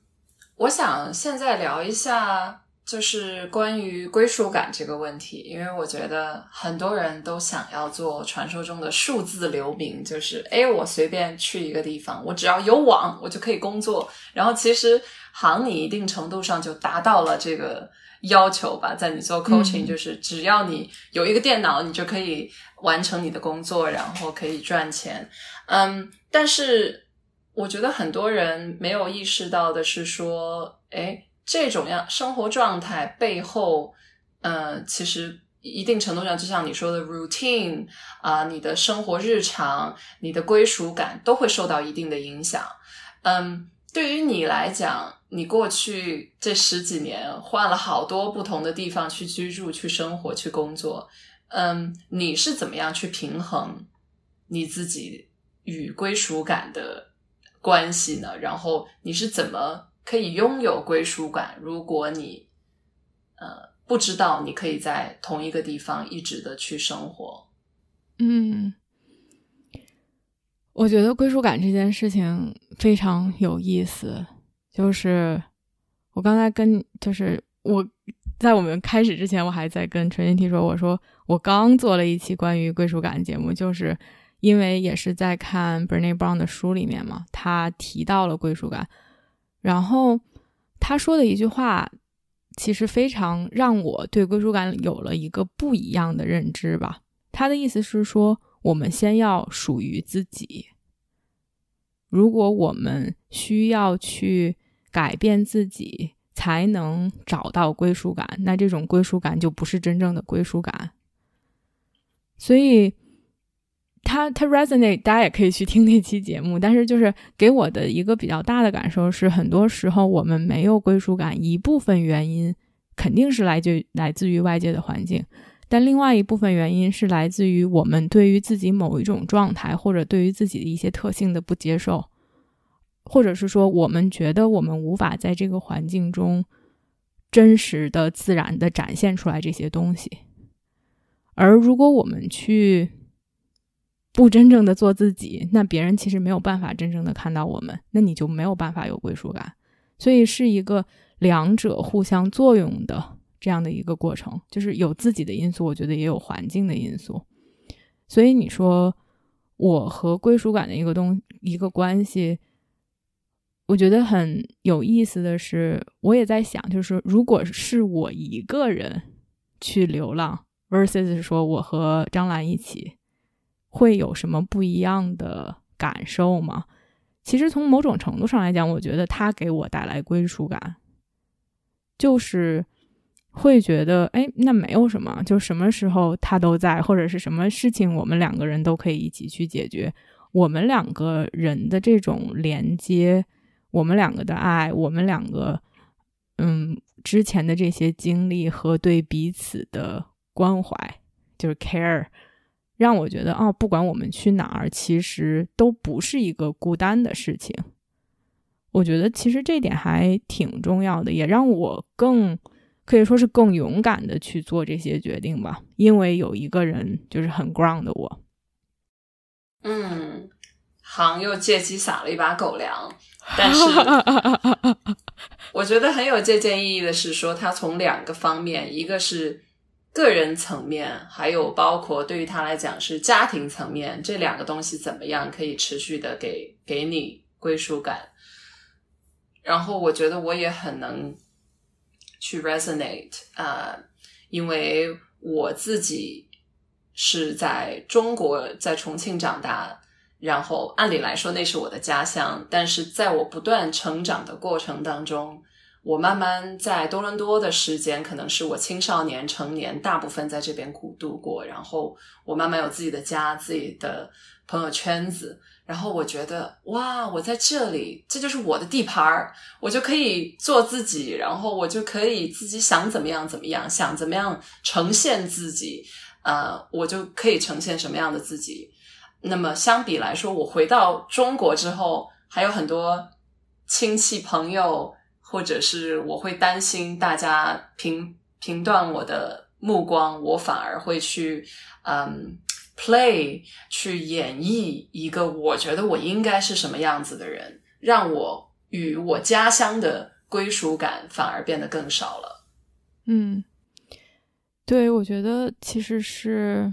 我想现在聊一下，就是关于归属感这个问题，因为我觉得很多人都想要做传说中的数字流民，就是哎，我随便去一个地方，我只要有网，我就可以工作。然后其实行你一定程度上就达到了这个要求吧，在你做 coaching，就是只要你有一个电脑，你就可以完成你的工作，然后可以赚钱。嗯，但是。我觉得很多人没有意识到的是说，哎，这种样生活状态背后，呃，其实一定程度上，就像你说的 routine 啊，你的生活日常、你的归属感都会受到一定的影响。嗯，对于你来讲，你过去这十几年换了好多不同的地方去居住、去生活、去工作，嗯，你是怎么样去平衡你自己与归属感的关系呢？然后你是怎么可以拥有归属感？如果你呃不知道你可以在同一个地方一直的去生活，嗯。我觉得归属感这件事情非常有意思。就是我刚才跟，就是我在我们开始之前，我还在跟陈云提说，我说我刚做了一期关于归属感的节目，就是因为也是在看 Bernie Brown 的书里面嘛，他提到了归属感，然后他说的一句话，其实非常让我对归属感有了一个不一样的认知吧。他的意思是说。我们先要属于自己。如果我们需要去改变自己才能找到归属感，那这种归属感就不是真正的归属感。所以，他他 resonate，大家也可以去听那期节目。但是，就是给我的一个比较大的感受是，很多时候我们没有归属感，一部分原因肯定是来自来自于外界的环境。但另外一部分原因是来自于我们对于自己某一种状态，或者对于自己的一些特性的不接受，或者是说我们觉得我们无法在这个环境中真实的、自然的展现出来这些东西。而如果我们去不真正的做自己，那别人其实没有办法真正的看到我们，那你就没有办法有归属感。所以是一个两者互相作用的。这样的一个过程，就是有自己的因素，我觉得也有环境的因素。所以你说我和归属感的一个东一个关系，我觉得很有意思的是，我也在想，就是如果是我一个人去流浪，versus 说我和张兰一起，会有什么不一样的感受吗？其实从某种程度上来讲，我觉得他给我带来归属感，就是。会觉得，哎，那没有什么，就什么时候他都在，或者是什么事情，我们两个人都可以一起去解决。我们两个人的这种连接，我们两个的爱，我们两个，嗯，之前的这些经历和对彼此的关怀，就是 care，让我觉得，哦，不管我们去哪儿，其实都不是一个孤单的事情。我觉得其实这点还挺重要的，也让我更。可以说是更勇敢的去做这些决定吧，因为有一个人就是很 ground 的我。嗯，行又借机撒了一把狗粮，但是 我觉得很有借鉴意义的是说，他从两个方面，一个是个人层面，还有包括对于他来讲是家庭层面，这两个东西怎么样可以持续的给给你归属感。然后我觉得我也很能。去 resonate 啊，因为我自己是在中国，在重庆长大，然后按理来说那是我的家乡，但是在我不断成长的过程当中，我慢慢在多伦多的时间，可能是我青少年、成年大部分在这边苦度过，然后我慢慢有自己的家、自己的朋友圈子。然后我觉得哇，我在这里，这就是我的地盘儿，我就可以做自己，然后我就可以自己想怎么样怎么样，想怎么样呈现自己，呃，我就可以呈现什么样的自己。那么相比来说，我回到中国之后，还有很多亲戚朋友，或者是我会担心大家评评断我的目光，我反而会去嗯。play 去演绎一个我觉得我应该是什么样子的人，让我与我家乡的归属感反而变得更少了。嗯，对，我觉得其实是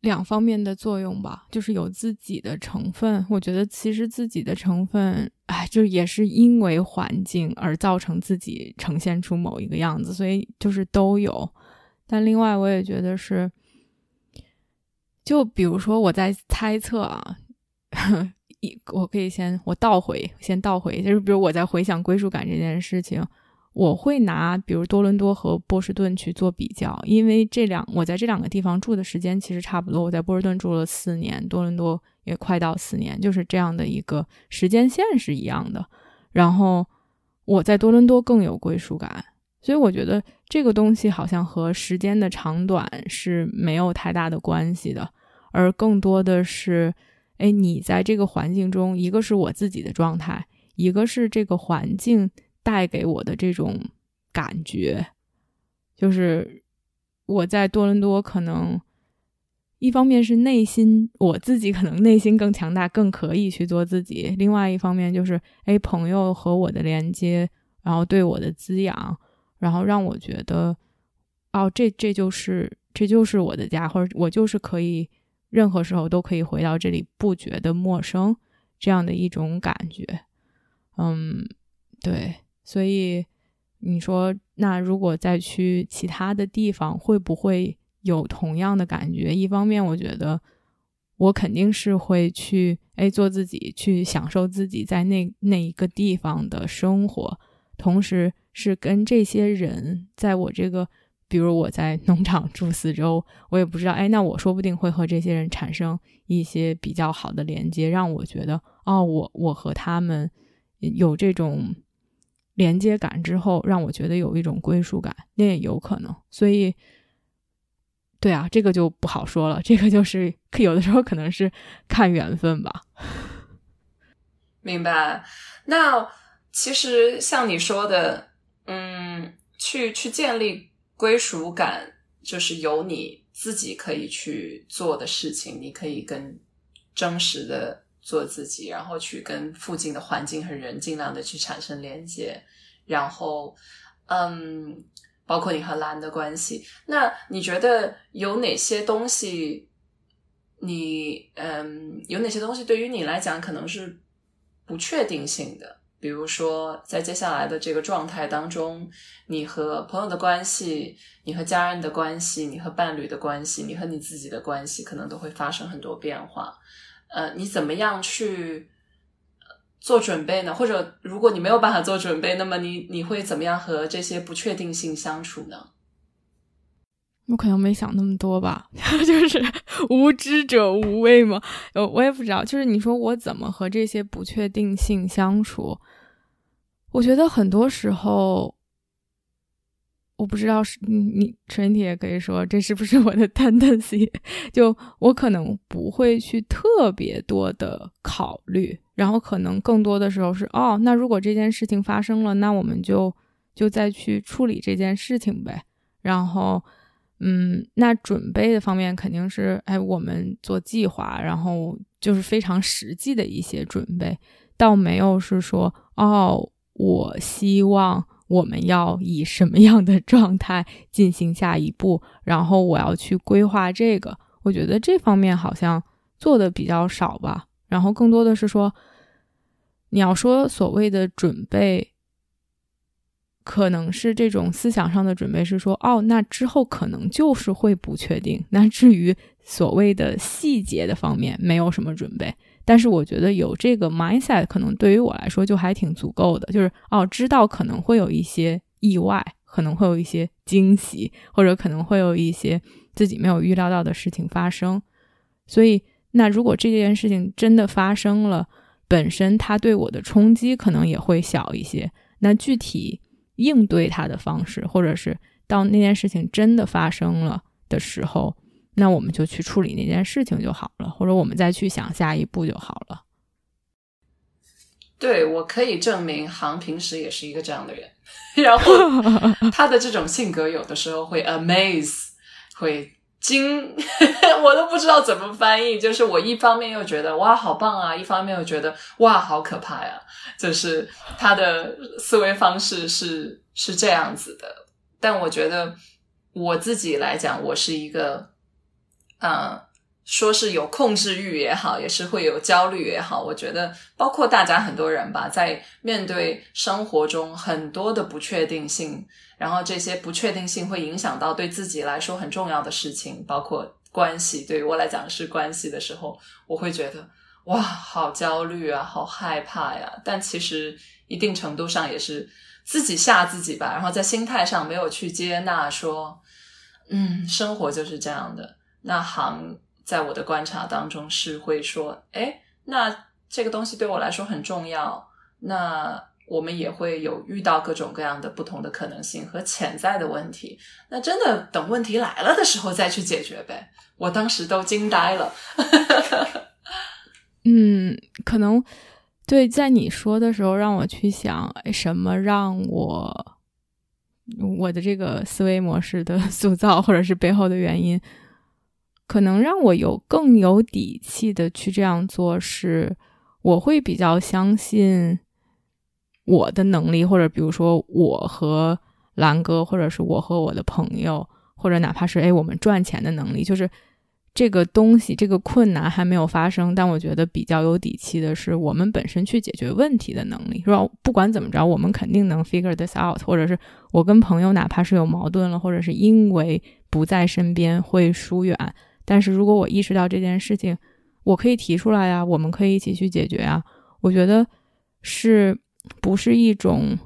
两方面的作用吧，就是有自己的成分。我觉得其实自己的成分，哎，就也是因为环境而造成自己呈现出某一个样子，所以就是都有。但另外，我也觉得是。就比如说，我在猜测啊，一我可以先我倒回，先倒回，就是比如我在回想归属感这件事情，我会拿比如多伦多和波士顿去做比较，因为这两我在这两个地方住的时间其实差不多。我在波士顿住了四年，多伦多也快到四年，就是这样的一个时间线是一样的。然后我在多伦多更有归属感，所以我觉得这个东西好像和时间的长短是没有太大的关系的，而更多的是，哎，你在这个环境中，一个是我自己的状态，一个是这个环境。带给我的这种感觉，就是我在多伦多可能一方面是内心我自己可能内心更强大，更可以去做自己；另外一方面就是，哎，朋友和我的连接，然后对我的滋养，然后让我觉得，哦，这这就是这就是我的家，或者我就是可以任何时候都可以回到这里，不觉得陌生，这样的一种感觉。嗯，对。所以你说，那如果再去其他的地方，会不会有同样的感觉？一方面，我觉得我肯定是会去，哎，做自己，去享受自己在那那一个地方的生活，同时是跟这些人，在我这个，比如我在农场住四周，我也不知道，哎，那我说不定会和这些人产生一些比较好的连接，让我觉得，哦，我我和他们有这种。连接感之后，让我觉得有一种归属感，那也有可能。所以，对啊，这个就不好说了。这个就是有的时候可能是看缘分吧。明白。那其实像你说的，嗯，去去建立归属感，就是有你自己可以去做的事情，你可以跟真实的。做自己，然后去跟附近的环境和人尽量的去产生连接，然后，嗯，包括你和蓝的关系。那你觉得有哪些东西？你嗯，有哪些东西对于你来讲可能是不确定性的？比如说，在接下来的这个状态当中，你和朋友的关系，你和家人的关系，你和伴侣的关系，你和你自己的关系，可能都会发生很多变化。呃，你怎么样去做准备呢？或者，如果你没有办法做准备，那么你你会怎么样和这些不确定性相处呢？我可能没想那么多吧，就是无知者无畏嘛。呃，我也不知道，就是你说我怎么和这些不确定性相处？我觉得很多时候。我不知道是你，你陈体也可以说这是不是我的 tendency？就我可能不会去特别多的考虑，然后可能更多的时候是哦，那如果这件事情发生了，那我们就就再去处理这件事情呗。然后，嗯，那准备的方面肯定是哎，我们做计划，然后就是非常实际的一些准备，倒没有是说哦，我希望。我们要以什么样的状态进行下一步？然后我要去规划这个，我觉得这方面好像做的比较少吧。然后更多的是说，你要说所谓的准备，可能是这种思想上的准备，是说哦，那之后可能就是会不确定。那至于所谓的细节的方面，没有什么准备。但是我觉得有这个 mindset 可能对于我来说就还挺足够的，就是哦，知道可能会有一些意外，可能会有一些惊喜，或者可能会有一些自己没有预料到的事情发生。所以，那如果这件事情真的发生了，本身它对我的冲击可能也会小一些。那具体应对它的方式，或者是到那件事情真的发生了的时候。那我们就去处理那件事情就好了，或者我们再去想下一步就好了。对，我可以证明，航平时也是一个这样的人。然后 他的这种性格有的时候会 amaze，会惊，我都不知道怎么翻译。就是我一方面又觉得哇好棒啊，一方面又觉得哇好可怕呀。就是他的思维方式是是这样子的。但我觉得我自己来讲，我是一个。嗯，说是有控制欲也好，也是会有焦虑也好。我觉得，包括大家很多人吧，在面对生活中很多的不确定性，然后这些不确定性会影响到对自己来说很重要的事情，包括关系。对于我来讲是关系的时候，我会觉得哇，好焦虑啊，好害怕呀。但其实一定程度上也是。自己吓自己吧，然后在心态上没有去接纳说，嗯，生活就是这样的。那行在我的观察当中是会说，哎，那这个东西对我来说很重要。那我们也会有遇到各种各样的不同的可能性和潜在的问题。那真的等问题来了的时候再去解决呗。我当时都惊呆了。嗯，可能。对，在你说的时候，让我去想什么让我我的这个思维模式的 塑造，或者是背后的原因，可能让我有更有底气的去这样做，是我会比较相信我的能力，或者比如说我和兰哥，或者是我和我的朋友，或者哪怕是哎我们赚钱的能力，就是。这个东西，这个困难还没有发生，但我觉得比较有底气的是，我们本身去解决问题的能力，是吧？不管怎么着，我们肯定能 figure this out，或者是我跟朋友哪怕是有矛盾了，或者是因为不在身边会疏远，但是如果我意识到这件事情，我可以提出来呀，我们可以一起去解决呀。我觉得是不是一种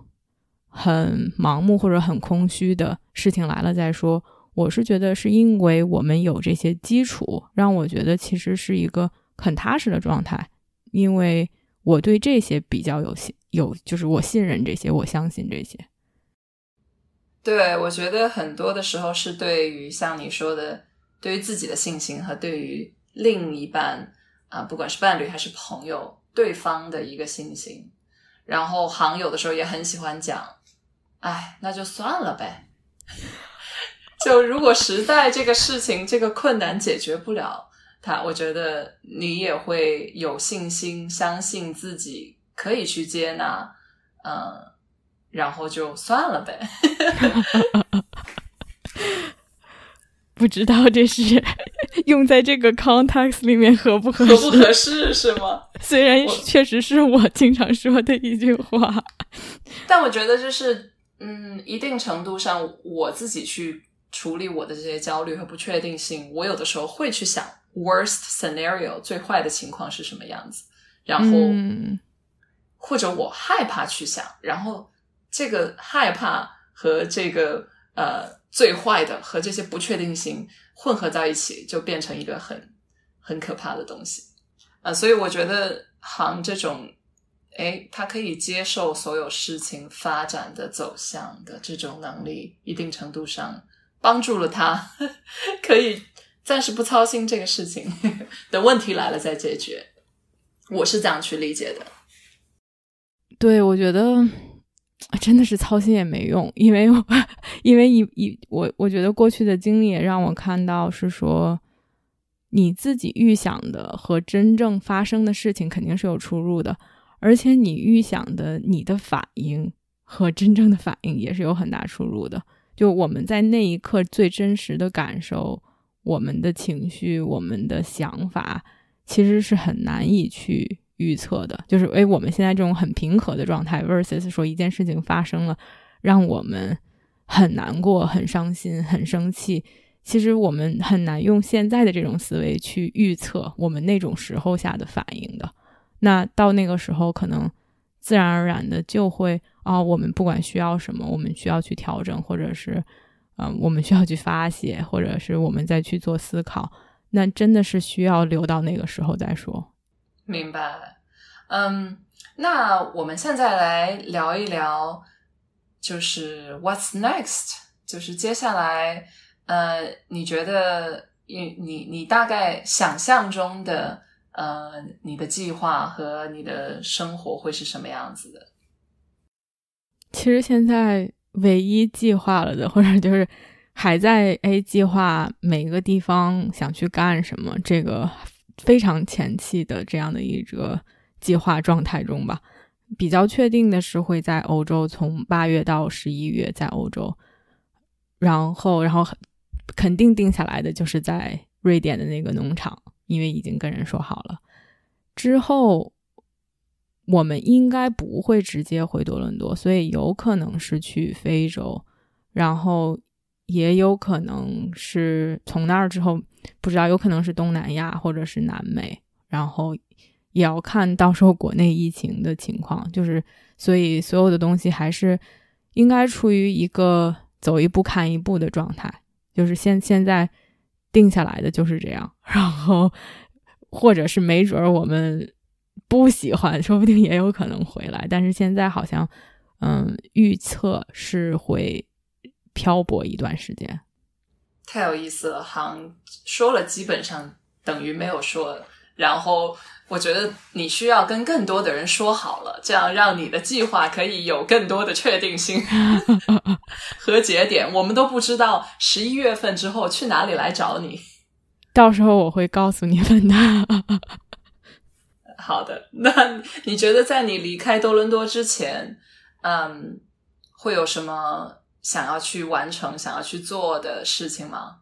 很盲目或者很空虚的事情来了再说。我是觉得是因为我们有这些基础，让我觉得其实是一个很踏实的状态，因为我对这些比较有信有，就是我信任这些，我相信这些。对，我觉得很多的时候是对于像你说的，对于自己的信心和对于另一半啊，不管是伴侣还是朋友，对方的一个信心。然后行有的时候也很喜欢讲，哎，那就算了呗。就如果实在这个事情这个困难解决不了，他我觉得你也会有信心，相信自己可以去接纳，嗯，然后就算了呗。不知道这是 用在这个 context 里面合不合适？合不合适是吗？虽然确实是我经常说的一句话，但我觉得就是，嗯，一定程度上我自己去。处理我的这些焦虑和不确定性，我有的时候会去想 worst scenario 最坏的情况是什么样子，然后嗯或者我害怕去想，然后这个害怕和这个呃最坏的和这些不确定性混合在一起，就变成一个很很可怕的东西啊！所以我觉得行这种，哎，他可以接受所有事情发展的走向的这种能力，一定程度上。帮助了他，可以暂时不操心这个事情，等问题来了再解决。我是这样去理解的。对，我觉得真的是操心也没用，因为因为一一我我觉得过去的经历也让我看到是说，你自己预想的和真正发生的事情肯定是有出入的，而且你预想的你的反应和真正的反应也是有很大出入的。就我们在那一刻最真实的感受，我们的情绪，我们的想法，其实是很难以去预测的。就是，哎，我们现在这种很平和的状态，versus 说一件事情发生了，让我们很难过、很伤心、很生气。其实我们很难用现在的这种思维去预测我们那种时候下的反应的。那到那个时候，可能自然而然的就会。啊，我们不管需要什么，我们需要去调整，或者是，嗯，我们需要去发泄，或者是我们再去做思考，那真的是需要留到那个时候再说。明白，嗯，那我们现在来聊一聊，就是 What's next？就是接下来，呃，你觉得，你你你大概想象中的，呃，你的计划和你的生活会是什么样子的？其实现在唯一计划了的，或者就是还在 A 计划每个地方想去干什么，这个非常前期的这样的一个计划状态中吧。比较确定的是会在欧洲，从八月到十一月在欧洲，然后然后肯定定下来的就是在瑞典的那个农场，因为已经跟人说好了。之后。我们应该不会直接回多伦多，所以有可能是去非洲，然后也有可能是从那儿之后不知道，有可能是东南亚或者是南美，然后也要看到时候国内疫情的情况。就是所以所有的东西还是应该处于一个走一步看一步的状态，就是现现在定下来的就是这样，然后或者是没准儿我们不喜欢，说不定也有可能回来，但是现在好像嗯预测是会漂泊一段时间。太有意思了，行说了基本上等于没有说，然后我觉得你需要跟更多的人说好了，这样让你的计划可以有更多的确定性 和节点。我们都不知道十一月份之后去哪里来找你，到时候我会告诉你们的。好的，那你觉得在你离开多伦多之前，嗯，会有什么？想要去完成、想要去做的事情吗？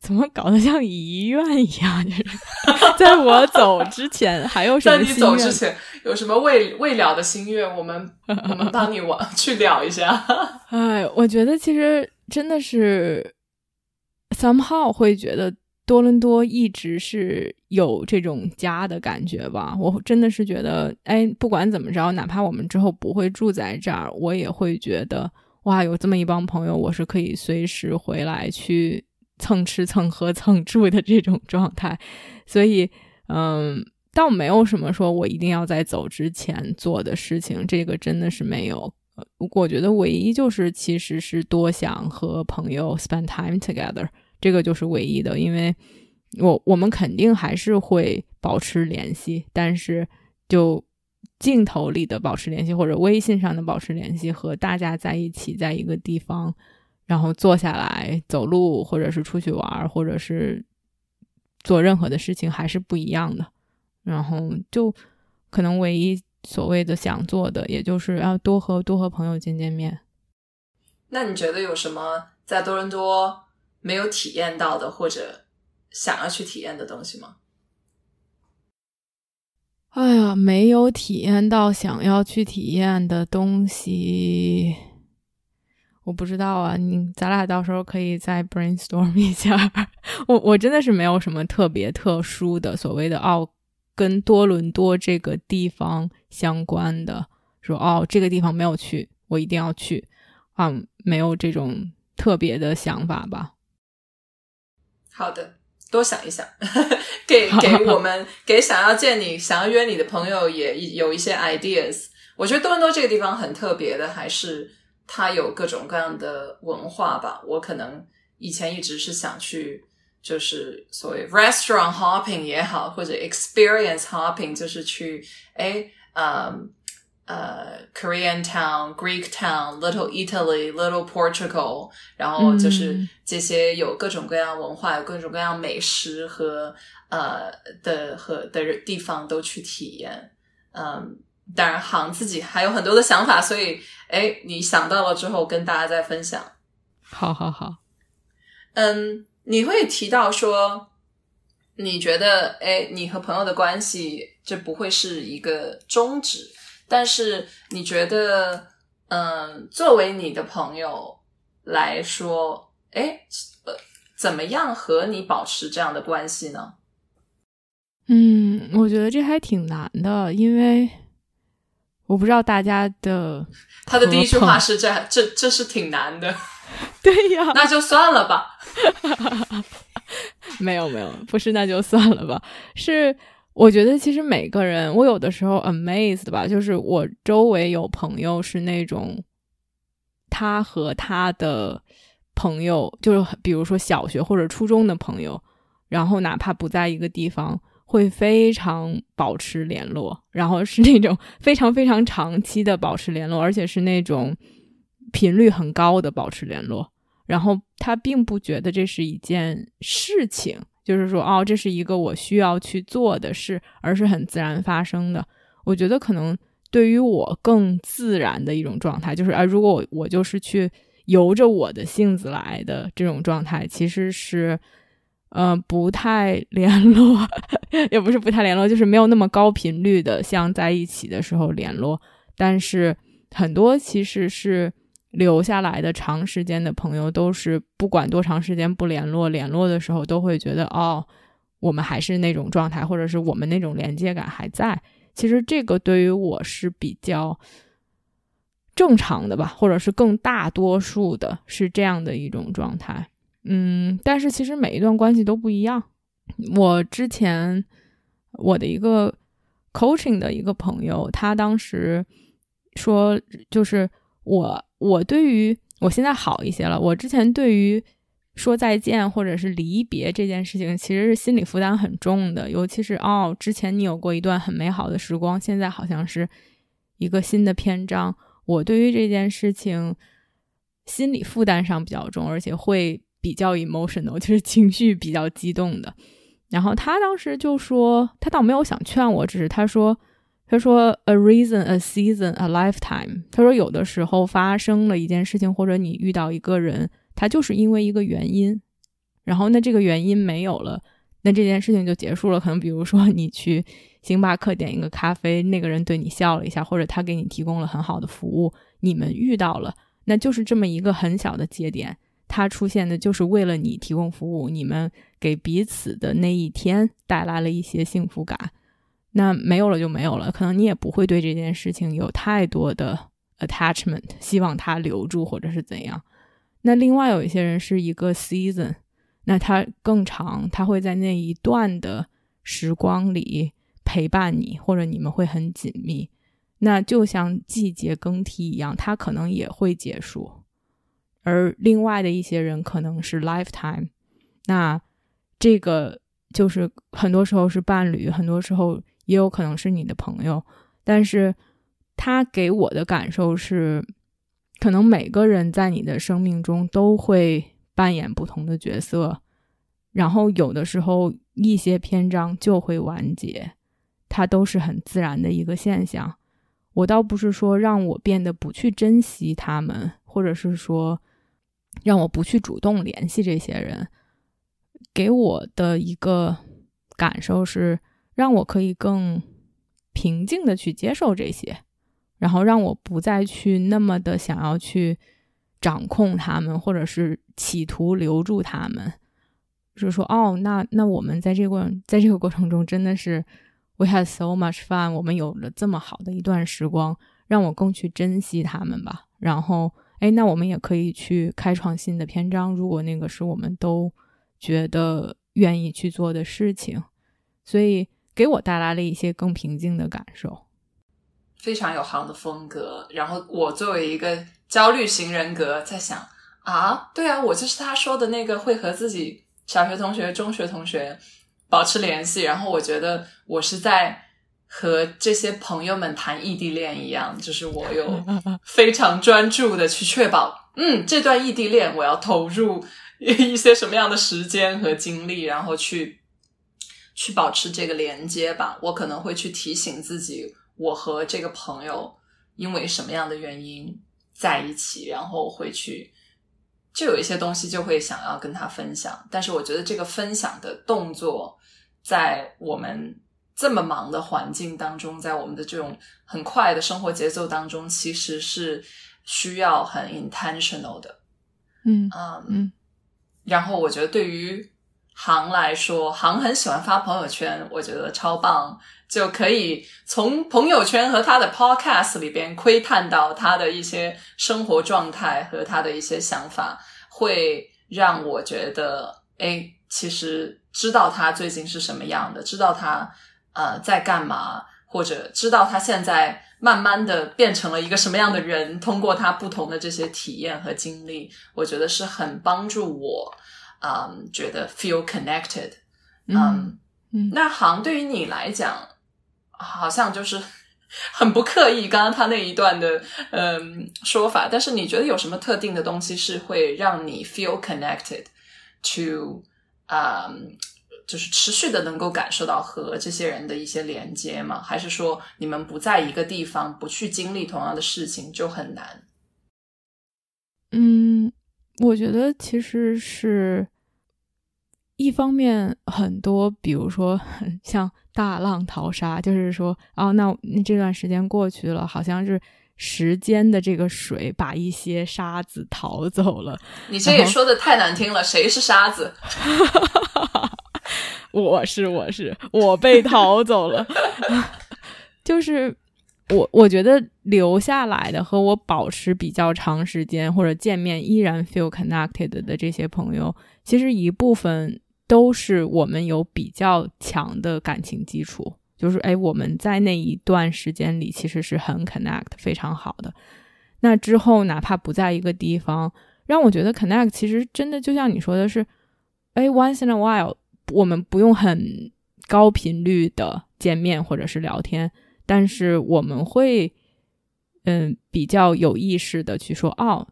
怎么搞得像遗愿一样？就是在我走之前，还有什么？在你走之前，有什么未未了的心愿？我们 我们帮你往去了一下。哎，我觉得其实真的是，somehow 会觉得多伦多一直是有这种家的感觉吧。我真的是觉得，哎，不管怎么着，哪怕我们之后不会住在这儿，我也会觉得。哇，有这么一帮朋友，我是可以随时回来去蹭吃蹭喝蹭住的这种状态，所以，嗯，倒没有什么说我一定要在走之前做的事情，这个真的是没有。我觉得唯一就是其实是多想和朋友 spend time together，这个就是唯一的，因为我我们肯定还是会保持联系，但是就。镜头里的保持联系，或者微信上的保持联系，和大家在一起在一个地方，然后坐下来走路，或者是出去玩，或者是做任何的事情，还是不一样的。然后就可能唯一所谓的想做的，也就是要多和多和朋友见见面。那你觉得有什么在多伦多没有体验到的，或者想要去体验的东西吗？哎呀，没有体验到想要去体验的东西，我不知道啊。你咱俩到时候可以再 brainstorm 一下。我我真的是没有什么特别特殊的所谓的哦，跟多伦多这个地方相关的，说哦这个地方没有去，我一定要去啊，没有这种特别的想法吧。好的。多想一想，给 给我们给想要见你、想要约你的朋友也有一些 ideas。我觉得多伦多这个地方很特别的，还是它有各种各样的文化吧。我可能以前一直是想去，就是所谓 restaurant hopping 也好，或者 experience hopping，就是去哎，嗯。呃，Korean town、Greek town、Little Italy、Little Portugal，然后就是这些有各种各样文化、有各种各样美食和呃的和的地方都去体验。嗯，当然，行自己还有很多的想法，所以哎，你想到了之后跟大家再分享。好好好。嗯，你会提到说，你觉得哎，你和朋友的关系这不会是一个终止。但是你觉得，嗯，作为你的朋友来说，哎，呃，怎么样和你保持这样的关系呢？嗯，我觉得这还挺难的，因为我不知道大家的。他的第一句话是：“这这这是挺难的。”对呀，那就算了吧。没有没有，不是那就算了吧，是。我觉得其实每个人，我有的时候 amazed 吧，就是我周围有朋友是那种，他和他的朋友，就是比如说小学或者初中的朋友，然后哪怕不在一个地方，会非常保持联络，然后是那种非常非常长期的保持联络，而且是那种频率很高的保持联络，然后他并不觉得这是一件事情。就是说，哦，这是一个我需要去做的事，而是很自然发生的。我觉得可能对于我更自然的一种状态，就是啊，如果我我就是去由着我的性子来的这种状态，其实是，呃，不太联络，也不是不太联络，就是没有那么高频率的像在一起的时候联络。但是很多其实是。留下来的长时间的朋友，都是不管多长时间不联络，联络的时候都会觉得哦，我们还是那种状态，或者是我们那种连接感还在。其实这个对于我是比较正常的吧，或者是更大多数的是这样的一种状态。嗯，但是其实每一段关系都不一样。我之前我的一个 coaching 的一个朋友，他当时说，就是我我对于我现在好一些了。我之前对于说再见或者是离别这件事情，其实是心理负担很重的。尤其是哦，之前你有过一段很美好的时光，现在好像是一个新的篇章。我对于这件事情心理负担上比较重，而且会比较 emotional，就是情绪比较激动的。然后他当时就说，他倒没有想劝我，只是他说，他说 a reason, a season, a lifetime。他说有的时候发生了一件事情，或者你遇到一个人，他就是因为一个原因，然后那这个原因没有了，那这件事情就结束了。可能比如说你去星巴克点一个咖啡，那个人对你笑了一下，或者他给你提供了很好的服务，你们遇到了，那就是这么一个很小的节点。他出现的就是为了你提供服务，你们给彼此的那一天带来了一些幸福感。那没有了就没有了，可能你也不会对这件事情有太多的 attachment，希望他留住或者是怎样。那另外有一些人是一个 season，那他更长，他会在那一段的时光里陪伴你，或者你们会很紧密。那就像季节更替一样，它可能也会结束。而另外的一些人可能是 lifetime，那这个就是很多时候是伴侣，很多时候也有可能是你的朋友。但是他给我的感受是，可能每个人在你的生命中都会扮演不同的角色，然后有的时候一些篇章就会完结，它都是很自然的一个现象。我倒不是说让我变得不去珍惜他们，或者是说。让我不去主动联系这些人，给我的一个感受是，让我可以更平静的去接受这些，然后让我不再去那么的想要去掌控他们，或者是企图留住他们。就是说，哦，那那我们在这个过，在这个过程中，真的是 we had so much fun，我们有了这么好的一段时光，让我更去珍惜他们吧。然后。哎，那我们也可以去开创新的篇章。如果那个是我们都觉得愿意去做的事情，所以给我带来了一些更平静的感受。非常有行的风格。然后我作为一个焦虑型人格，在想啊，对啊，我就是他说的那个会和自己小学同学、中学同学保持联系。然后我觉得我是在。和这些朋友们谈异地恋一样，就是我有 非常专注的去确保，嗯，这段异地恋我要投入一些什么样的时间和精力，然后去去保持这个连接吧。我可能会去提醒自己，我和这个朋友因为什么样的原因在一起，然后会去就有一些东西就会想要跟他分享。但是我觉得这个分享的动作，在我们。这么忙的环境当中，在我们的这种很快的生活节奏当中，其实是需要很 intentional 的。嗯嗯嗯。然后我觉得对于航来说，航很喜欢发朋友圈，我觉得超棒，就可以从朋友圈和他的 podcast 里边窥探到他的一些生活状态和他的一些想法，会让我觉得，哎，其实知道他最近是什么样的，知道他。呃，在干嘛？或者知道他现在慢慢的变成了一个什么样的人？通过他不同的这些体验和经历，我觉得是很帮助我，嗯，觉得 feel connected。嗯嗯，那行对于你来讲，好像就是 很不刻意。刚刚他那一段的嗯说法，但是你觉得有什么特定的东西是会让你 feel connected to？嗯。就是持续的能够感受到和这些人的一些连接吗？还是说你们不在一个地方，不去经历同样的事情就很难？嗯，我觉得其实是一方面，很多比如说像大浪淘沙，就是说哦，那这段时间过去了，好像是时间的这个水把一些沙子淘走了。你这也说的太难听了，谁是沙子？我是我是我被淘走了，就是我我觉得留下来的和我保持比较长时间或者见面依然 feel connected 的这些朋友，其实一部分都是我们有比较强的感情基础，就是哎我们在那一段时间里其实是很 connect 非常好的。那之后哪怕不在一个地方，让我觉得 connect 其实真的就像你说的是，哎 once in a while 我们不用很高频率的见面或者是聊天。但是我们会，嗯，比较有意识的去说，哦，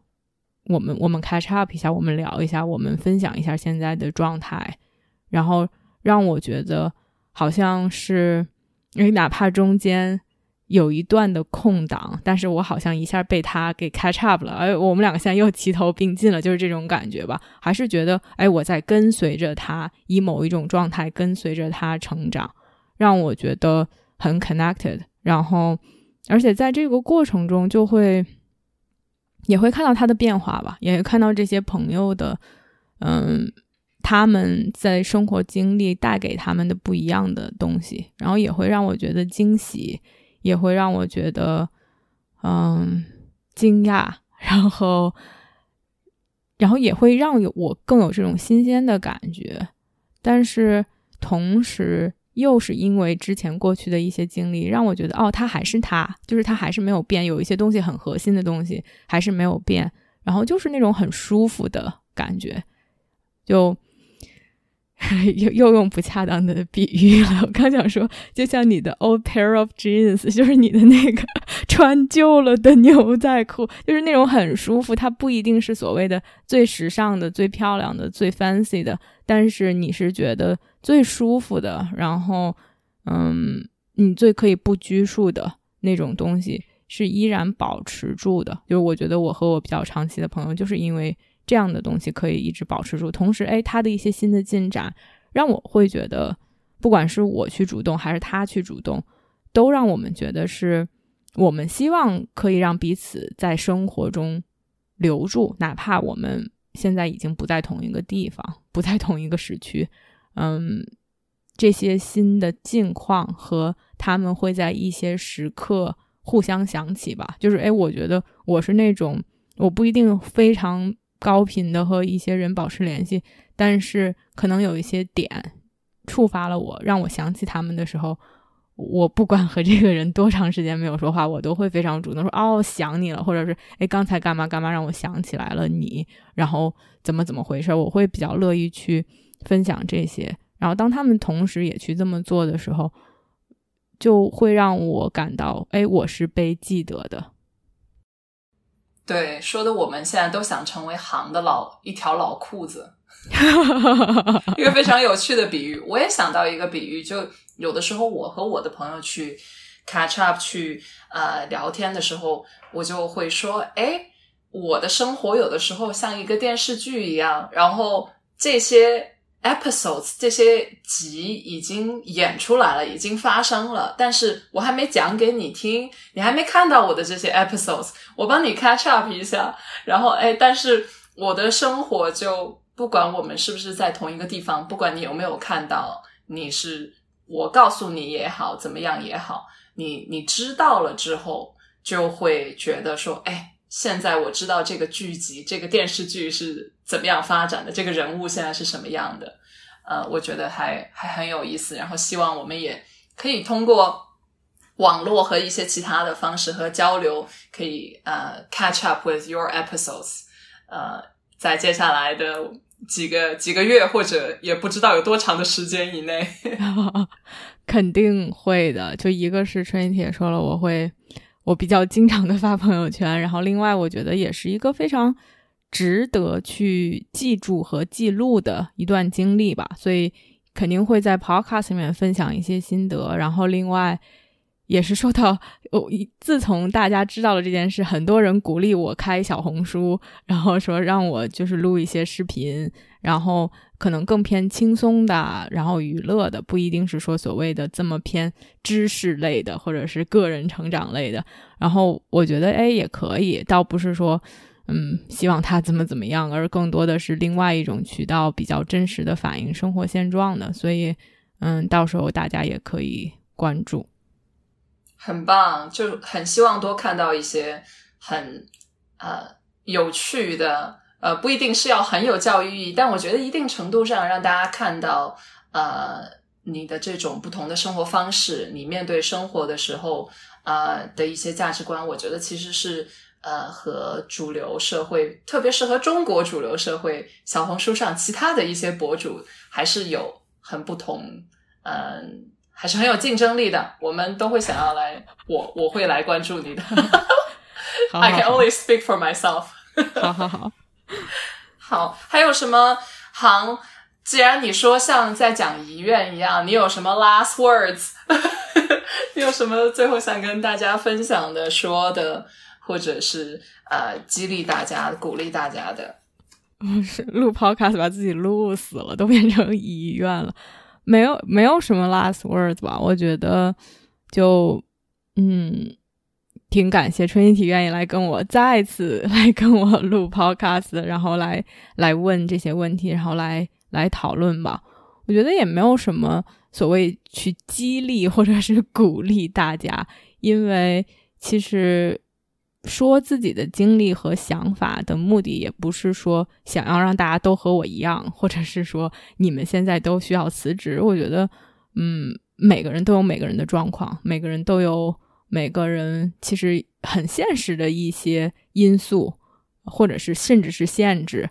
我们我们 catch up 一下，我们聊一下，我们分享一下现在的状态，然后让我觉得好像是，因为哪怕中间有一段的空档，但是我好像一下被他给 catch up 了，哎，我们两个现在又齐头并进了，就是这种感觉吧？还是觉得，哎，我在跟随着他，以某一种状态跟随着他成长，让我觉得。很 connected，然后，而且在这个过程中，就会也会看到他的变化吧，也会看到这些朋友的，嗯，他们在生活经历带给他们的不一样的东西，然后也会让我觉得惊喜，也会让我觉得，嗯，惊讶，然后，然后也会让有我更有这种新鲜的感觉，但是同时。又是因为之前过去的一些经历，让我觉得哦，他还是他，就是他还是没有变，有一些东西很核心的东西还是没有变，然后就是那种很舒服的感觉，就。又又用不恰当的比喻了。我刚想说，就像你的 old pair of jeans，就是你的那个穿旧了的牛仔裤，就是那种很舒服。它不一定是所谓的最时尚的、最漂亮的、最 fancy 的，但是你是觉得最舒服的，然后，嗯，你最可以不拘束的那种东西，是依然保持住的。就是我觉得我和我比较长期的朋友，就是因为。这样的东西可以一直保持住，同时，哎，他的一些新的进展，让我会觉得，不管是我去主动还是他去主动，都让我们觉得是我们希望可以让彼此在生活中留住，哪怕我们现在已经不在同一个地方，不在同一个时区，嗯，这些新的境况和他们会在一些时刻互相想起吧。就是，哎，我觉得我是那种，我不一定非常。高频的和一些人保持联系，但是可能有一些点触发了我，让我想起他们的时候，我不管和这个人多长时间没有说话，我都会非常主动说：“哦，想你了。”或者是“哎，刚才干嘛干嘛让我想起来了你，然后怎么怎么回事？”我会比较乐意去分享这些。然后当他们同时也去这么做的时候，就会让我感到：“哎，我是被记得的。”对，说的我们现在都想成为行的老一条老裤子，一个非常有趣的比喻。我也想到一个比喻，就有的时候我和我的朋友去 catch up 去呃聊天的时候，我就会说，哎，我的生活有的时候像一个电视剧一样，然后这些。Episodes 这些集已经演出来了，已经发生了，但是我还没讲给你听，你还没看到我的这些 episodes，我帮你 catch up 一下，然后哎，但是我的生活就不管我们是不是在同一个地方，不管你有没有看到，你是我告诉你也好，怎么样也好，你你知道了之后，就会觉得说，哎。现在我知道这个剧集、这个电视剧是怎么样发展的，这个人物现在是什么样的，呃，我觉得还还很有意思。然后希望我们也可以通过网络和一些其他的方式和交流，可以呃 catch up with your episodes。呃，在接下来的几个几个月或者也不知道有多长的时间以内，肯定会的。就一个是春铁说了，我会。我比较经常的发朋友圈，然后另外我觉得也是一个非常值得去记住和记录的一段经历吧，所以肯定会在 Podcast 里面分享一些心得。然后另外也是受到我自从大家知道了这件事，很多人鼓励我开小红书，然后说让我就是录一些视频，然后。可能更偏轻松的，然后娱乐的，不一定是说所谓的这么偏知识类的，或者是个人成长类的。然后我觉得，哎，也可以，倒不是说，嗯，希望他怎么怎么样，而更多的是另外一种渠道，比较真实的反映生活现状的。所以，嗯，到时候大家也可以关注。很棒，就很希望多看到一些很呃有趣的，呃不一定是要很有教育意义，但我觉得一定程度上让大家看到呃你的这种不同的生活方式，你面对生活的时候呃的一些价值观，我觉得其实是呃和主流社会，特别是和中国主流社会小红书上其他的一些博主还是有很不同，嗯。还是很有竞争力的，我们都会想要来，我我会来关注你的。I can only speak for myself。好好好，好，还有什么行？既然你说像在讲遗愿一样，你有什么 last words？你有什么最后想跟大家分享的、说的，或者是呃激励大家、鼓励大家的？是录 podcast 把自己录死了，都变成遗愿了。没有没有什么 last words 吧，我觉得就嗯，挺感谢 Trinity 愿意来跟我再次来跟我录 podcast，然后来来问这些问题，然后来来讨论吧。我觉得也没有什么所谓去激励或者是鼓励大家，因为其实。说自己的经历和想法的目的，也不是说想要让大家都和我一样，或者是说你们现在都需要辞职。我觉得，嗯，每个人都有每个人的状况，每个人都有每个人其实很现实的一些因素，或者是甚至是限制。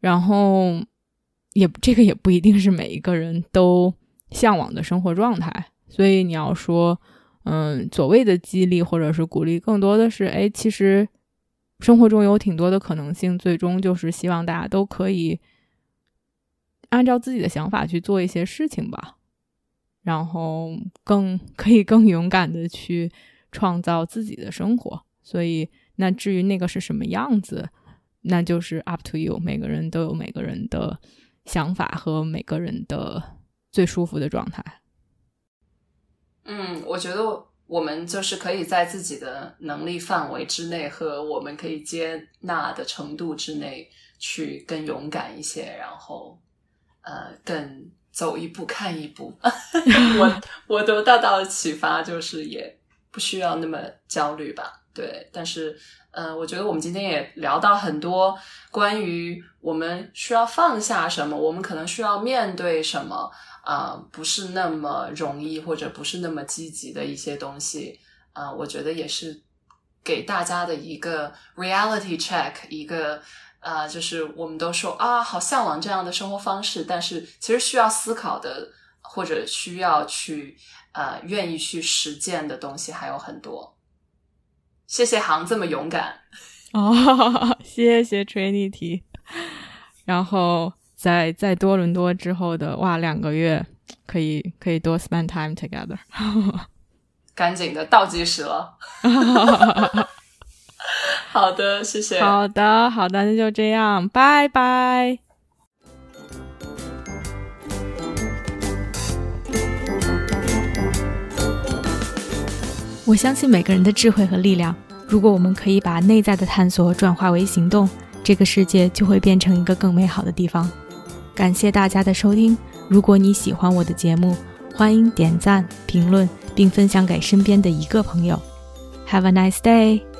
然后，也这个也不一定是每一个人都向往的生活状态。所以你要说。嗯，所谓的激励或者是鼓励，更多的是，哎，其实生活中有挺多的可能性，最终就是希望大家都可以按照自己的想法去做一些事情吧，然后更可以更勇敢的去创造自己的生活。所以，那至于那个是什么样子，那就是 up to you。每个人都有每个人的想法和每个人的最舒服的状态。嗯，我觉得我们就是可以在自己的能力范围之内和我们可以接纳的程度之内去更勇敢一些，然后呃，更走一步看一步。我我得到的启发就是也不需要那么焦虑吧。对，但是呃，我觉得我们今天也聊到很多关于我们需要放下什么，我们可能需要面对什么。啊，不是那么容易，或者不是那么积极的一些东西，啊，我觉得也是给大家的一个 reality check，一个啊，就是我们都说啊，好向往这样的生活方式，但是其实需要思考的，或者需要去呃愿意去实践的东西还有很多。谢谢航这么勇敢哦，谢谢 Trinity，然后。在在多伦多之后的哇，两个月可以可以多 spend time together，赶紧的倒计时了。好的，谢谢。好的，好的，那就这样，拜拜。我相信每个人的智慧和力量。如果我们可以把内在的探索转化为行动，这个世界就会变成一个更美好的地方。感谢大家的收听。如果你喜欢我的节目，欢迎点赞、评论，并分享给身边的一个朋友。Have a nice day.